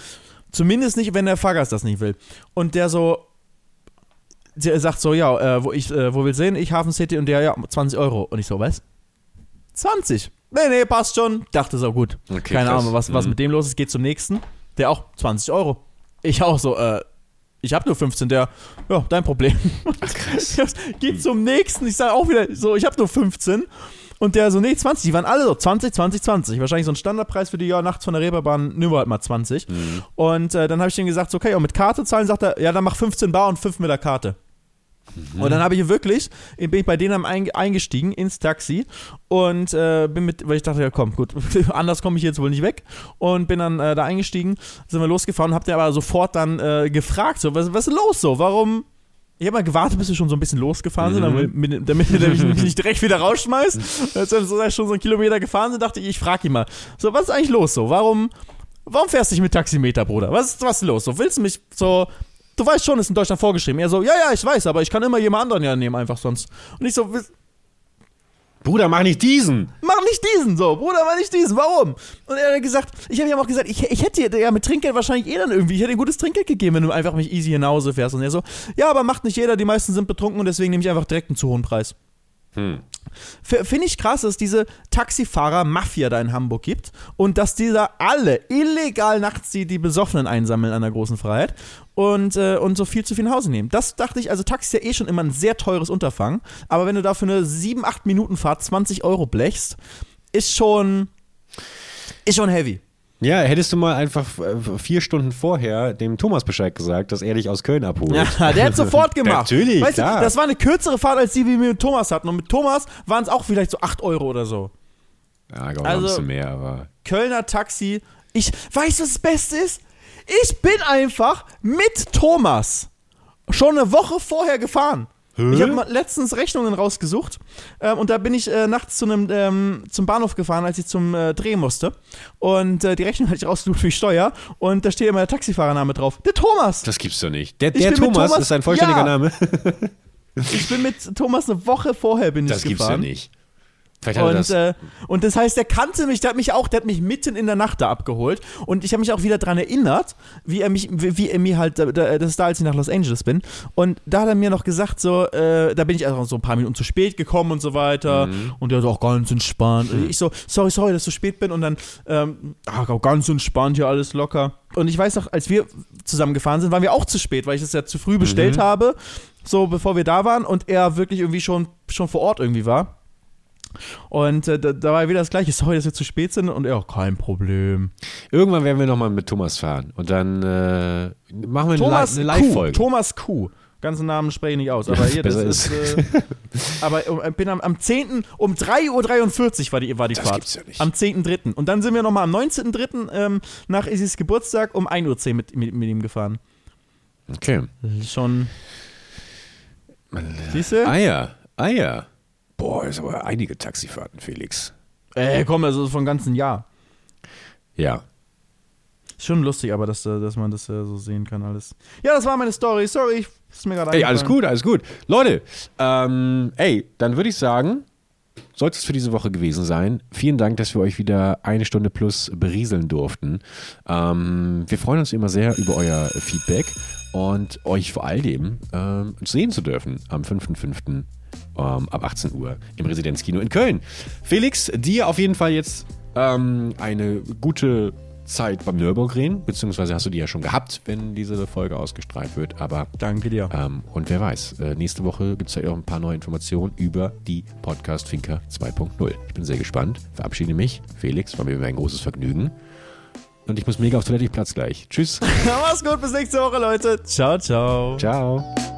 zumindest nicht, wenn der Fahrgast das nicht will. Und der so, der sagt so, ja, äh, wo, ich, äh, wo willst du hin? Ich Hafen City und der, ja, 20 Euro. Und ich so, was? 20? Nee, nee, passt schon. Dachte so, gut. Okay, Keine krass. Ahnung, was, was Mhm. mit dem los ist. Geht zum nächsten. Der auch 20 Euro. Ich auch so, äh, ich habe nur 15. Der, ja, dein Problem. Ach, krass. [LAUGHS] Geht zum nächsten. Ich sage auch wieder so, ich habe nur 15. Und der so, nee, 20. Die waren alle so 20, 20, 20. Wahrscheinlich so ein Standardpreis für die, ja, nachts von der Reeperbahn, nehmen wir halt mal 20. Mhm. Und äh, dann habe ich ihm gesagt, so, okay, und mit Karte zahlen, sagt er, ja, dann mach 15 Bar und 5 mit der Karte. Und dann habe ich wirklich, bin ich bei denen eingestiegen ins Taxi und äh, bin mit, weil ich dachte, ja komm, gut, [LAUGHS] anders komme ich jetzt wohl nicht weg. Und bin dann äh, da eingestiegen, sind wir losgefahren, hab den aber sofort dann äh, gefragt, so, was, was ist los so, warum? Ich habe mal gewartet, bis wir schon so ein bisschen losgefahren sind, damit, mit- damit er mich nicht direkt wieder rausschmeißt. [LAUGHS] Als wir so, schon so einen Kilometer gefahren sind, dachte ich, ich frage ihn mal, so, was ist eigentlich los so, warum, warum fährst du nicht mit Taximeter, Bruder? Was ist, was ist los? So, willst du mich so, du weißt schon, ist in Deutschland vorgeschrieben. Er so, ja, ja, ich weiß, aber ich kann immer jemand anderen ja nehmen, einfach sonst. Und ich so, "Wiss- Bruder, mach nicht diesen. mach nicht diesen so, Bruder, mach nicht diesen, warum? Und er hat gesagt, ich habe ihm auch gesagt, ich, ich hätte ja mit Trinkgeld wahrscheinlich eh dann irgendwie, ich hätte ein gutes Trinkgeld gegeben, wenn du einfach mich easy nach fährst. Und er so, ja, aber macht nicht jeder, die meisten sind betrunken und deswegen nehme ich einfach direkt einen zu hohen Preis. Hm. Finde ich krass, dass es diese Taxifahrer-Mafia da in Hamburg gibt und dass die da alle illegal nachts die, die Besoffenen einsammeln an der großen Freiheit und, äh, und so viel zu viel nach Hause nehmen. Das dachte ich, also Taxi ist ja eh schon immer ein sehr teures Unterfangen, aber wenn du da für eine 7, 8 Minuten Fahrt 20 Euro blechst, ist schon, ist schon heavy. Ja, hättest du mal einfach äh, vier Stunden vorher dem Thomas Bescheid gesagt, dass er dich aus Köln abholt. Ja, der hat [LAUGHS] sofort gemacht. Natürlich, weißt klar. Du, das war eine kürzere Fahrt, als die wir mit Thomas hatten. Und mit Thomas waren es auch vielleicht so 8 Euro oder so. Ja, glaube Also- ein bisschen mehr, aber. Kölner Taxi. Ich weiß, was das Beste ist? Ich bin einfach mit Thomas schon eine Woche vorher gefahren. Ich habe letztens Rechnungen rausgesucht ähm, und da bin ich äh, nachts zu einem, ähm, zum Bahnhof gefahren, als ich zum äh, Dreh musste. Und äh, die Rechnung hatte ich rausgesucht für die Steuer und da steht immer der Taxifahrername drauf. Der Thomas! Das gibt's doch nicht. Der, der Thomas, Thomas- ist ein vollständiger Ja. Name. Ich bin mit Thomas eine Woche vorher bin Das ich gibt's ja gefahren. nicht. Und, das. äh, und das heißt, der kannte mich, der hat mich auch, der hat mich mitten in der Nacht da abgeholt. Und ich habe mich auch wieder dran erinnert, wie er mich, wie, wie er mir halt, da- da- das ist da, als ich nach Los Angeles bin. Und da hat er mir noch gesagt, so, äh, da bin ich also so ein paar Minuten zu spät gekommen und so weiter. Mhm. Und der hat auch ganz entspannt. Und Ich so, sorry, sorry, dass ich so spät bin. Und dann, ähm, ach, auch ganz entspannt hier alles locker. Und ich weiß noch, als wir zusammen gefahren sind, waren wir auch zu spät, weil ich das ja zu früh bestellt Mhm. habe. So, bevor wir da waren. Und er wirklich irgendwie schon, schon vor Ort irgendwie war. Und äh, da, da war wieder das Gleiche. Sorry, dass wir zu spät sind. Und er, kein Problem. Irgendwann werden wir nochmal mit Thomas fahren. Und dann äh, machen wir eine, Thomas eine Kuh. Live-Folge. Thomas Kuh. Ganzen Namen spreche ich nicht aus. Aber hier, das ist. ist. Äh, aber ich bin am, am 10. um 3.43 Uhr war die, war die Das Fahrt. gibt's ja nicht. Am 10.3. Und dann sind wir nochmal am 19.3. Ähm, nach Isis Geburtstag um 1.10 Uhr mit, mit, mit ihm gefahren. Okay. Schon. Siehst du? Eier. Eier. Boah, ist aber einige Taxifahrten, Felix. Äh, komm, also von ganzen Jahr. Ja. Ist schon lustig, aber dass, äh, dass man das äh, so sehen kann alles. Ja, das war meine Story. Sorry, ich- ist mir gerade Ey, alles gut, alles gut. Leute, ähm, ey, dann würde ich sagen, sollte es für diese Woche gewesen sein. Vielen Dank, dass wir euch wieder eine Stunde plus berieseln durften. Ähm, wir freuen uns immer sehr über euer Feedback und euch vor allem ähm, sehen zu dürfen am 5.5. Ähm, ab 18 Uhr im Residenzkino in Köln. Felix, dir auf jeden Fall jetzt ähm, eine gute Zeit beim Nürburgring, beziehungsweise hast du die ja schon gehabt, wenn diese Folge ausgestrahlt wird, aber Danke dir. ähm, und wer weiß, äh, nächste Woche gibt es ja auch ein paar neue Informationen über die Podcast Finker 2.0. Ich bin sehr gespannt. Verabschiede mich. Felix, war mir ein großes Vergnügen. Und ich muss mega auf Toilette, ich platz gleich. Tschüss. [LAUGHS] Mach's gut, bis nächste Woche, Leute. Ciao, ciao. Ciao.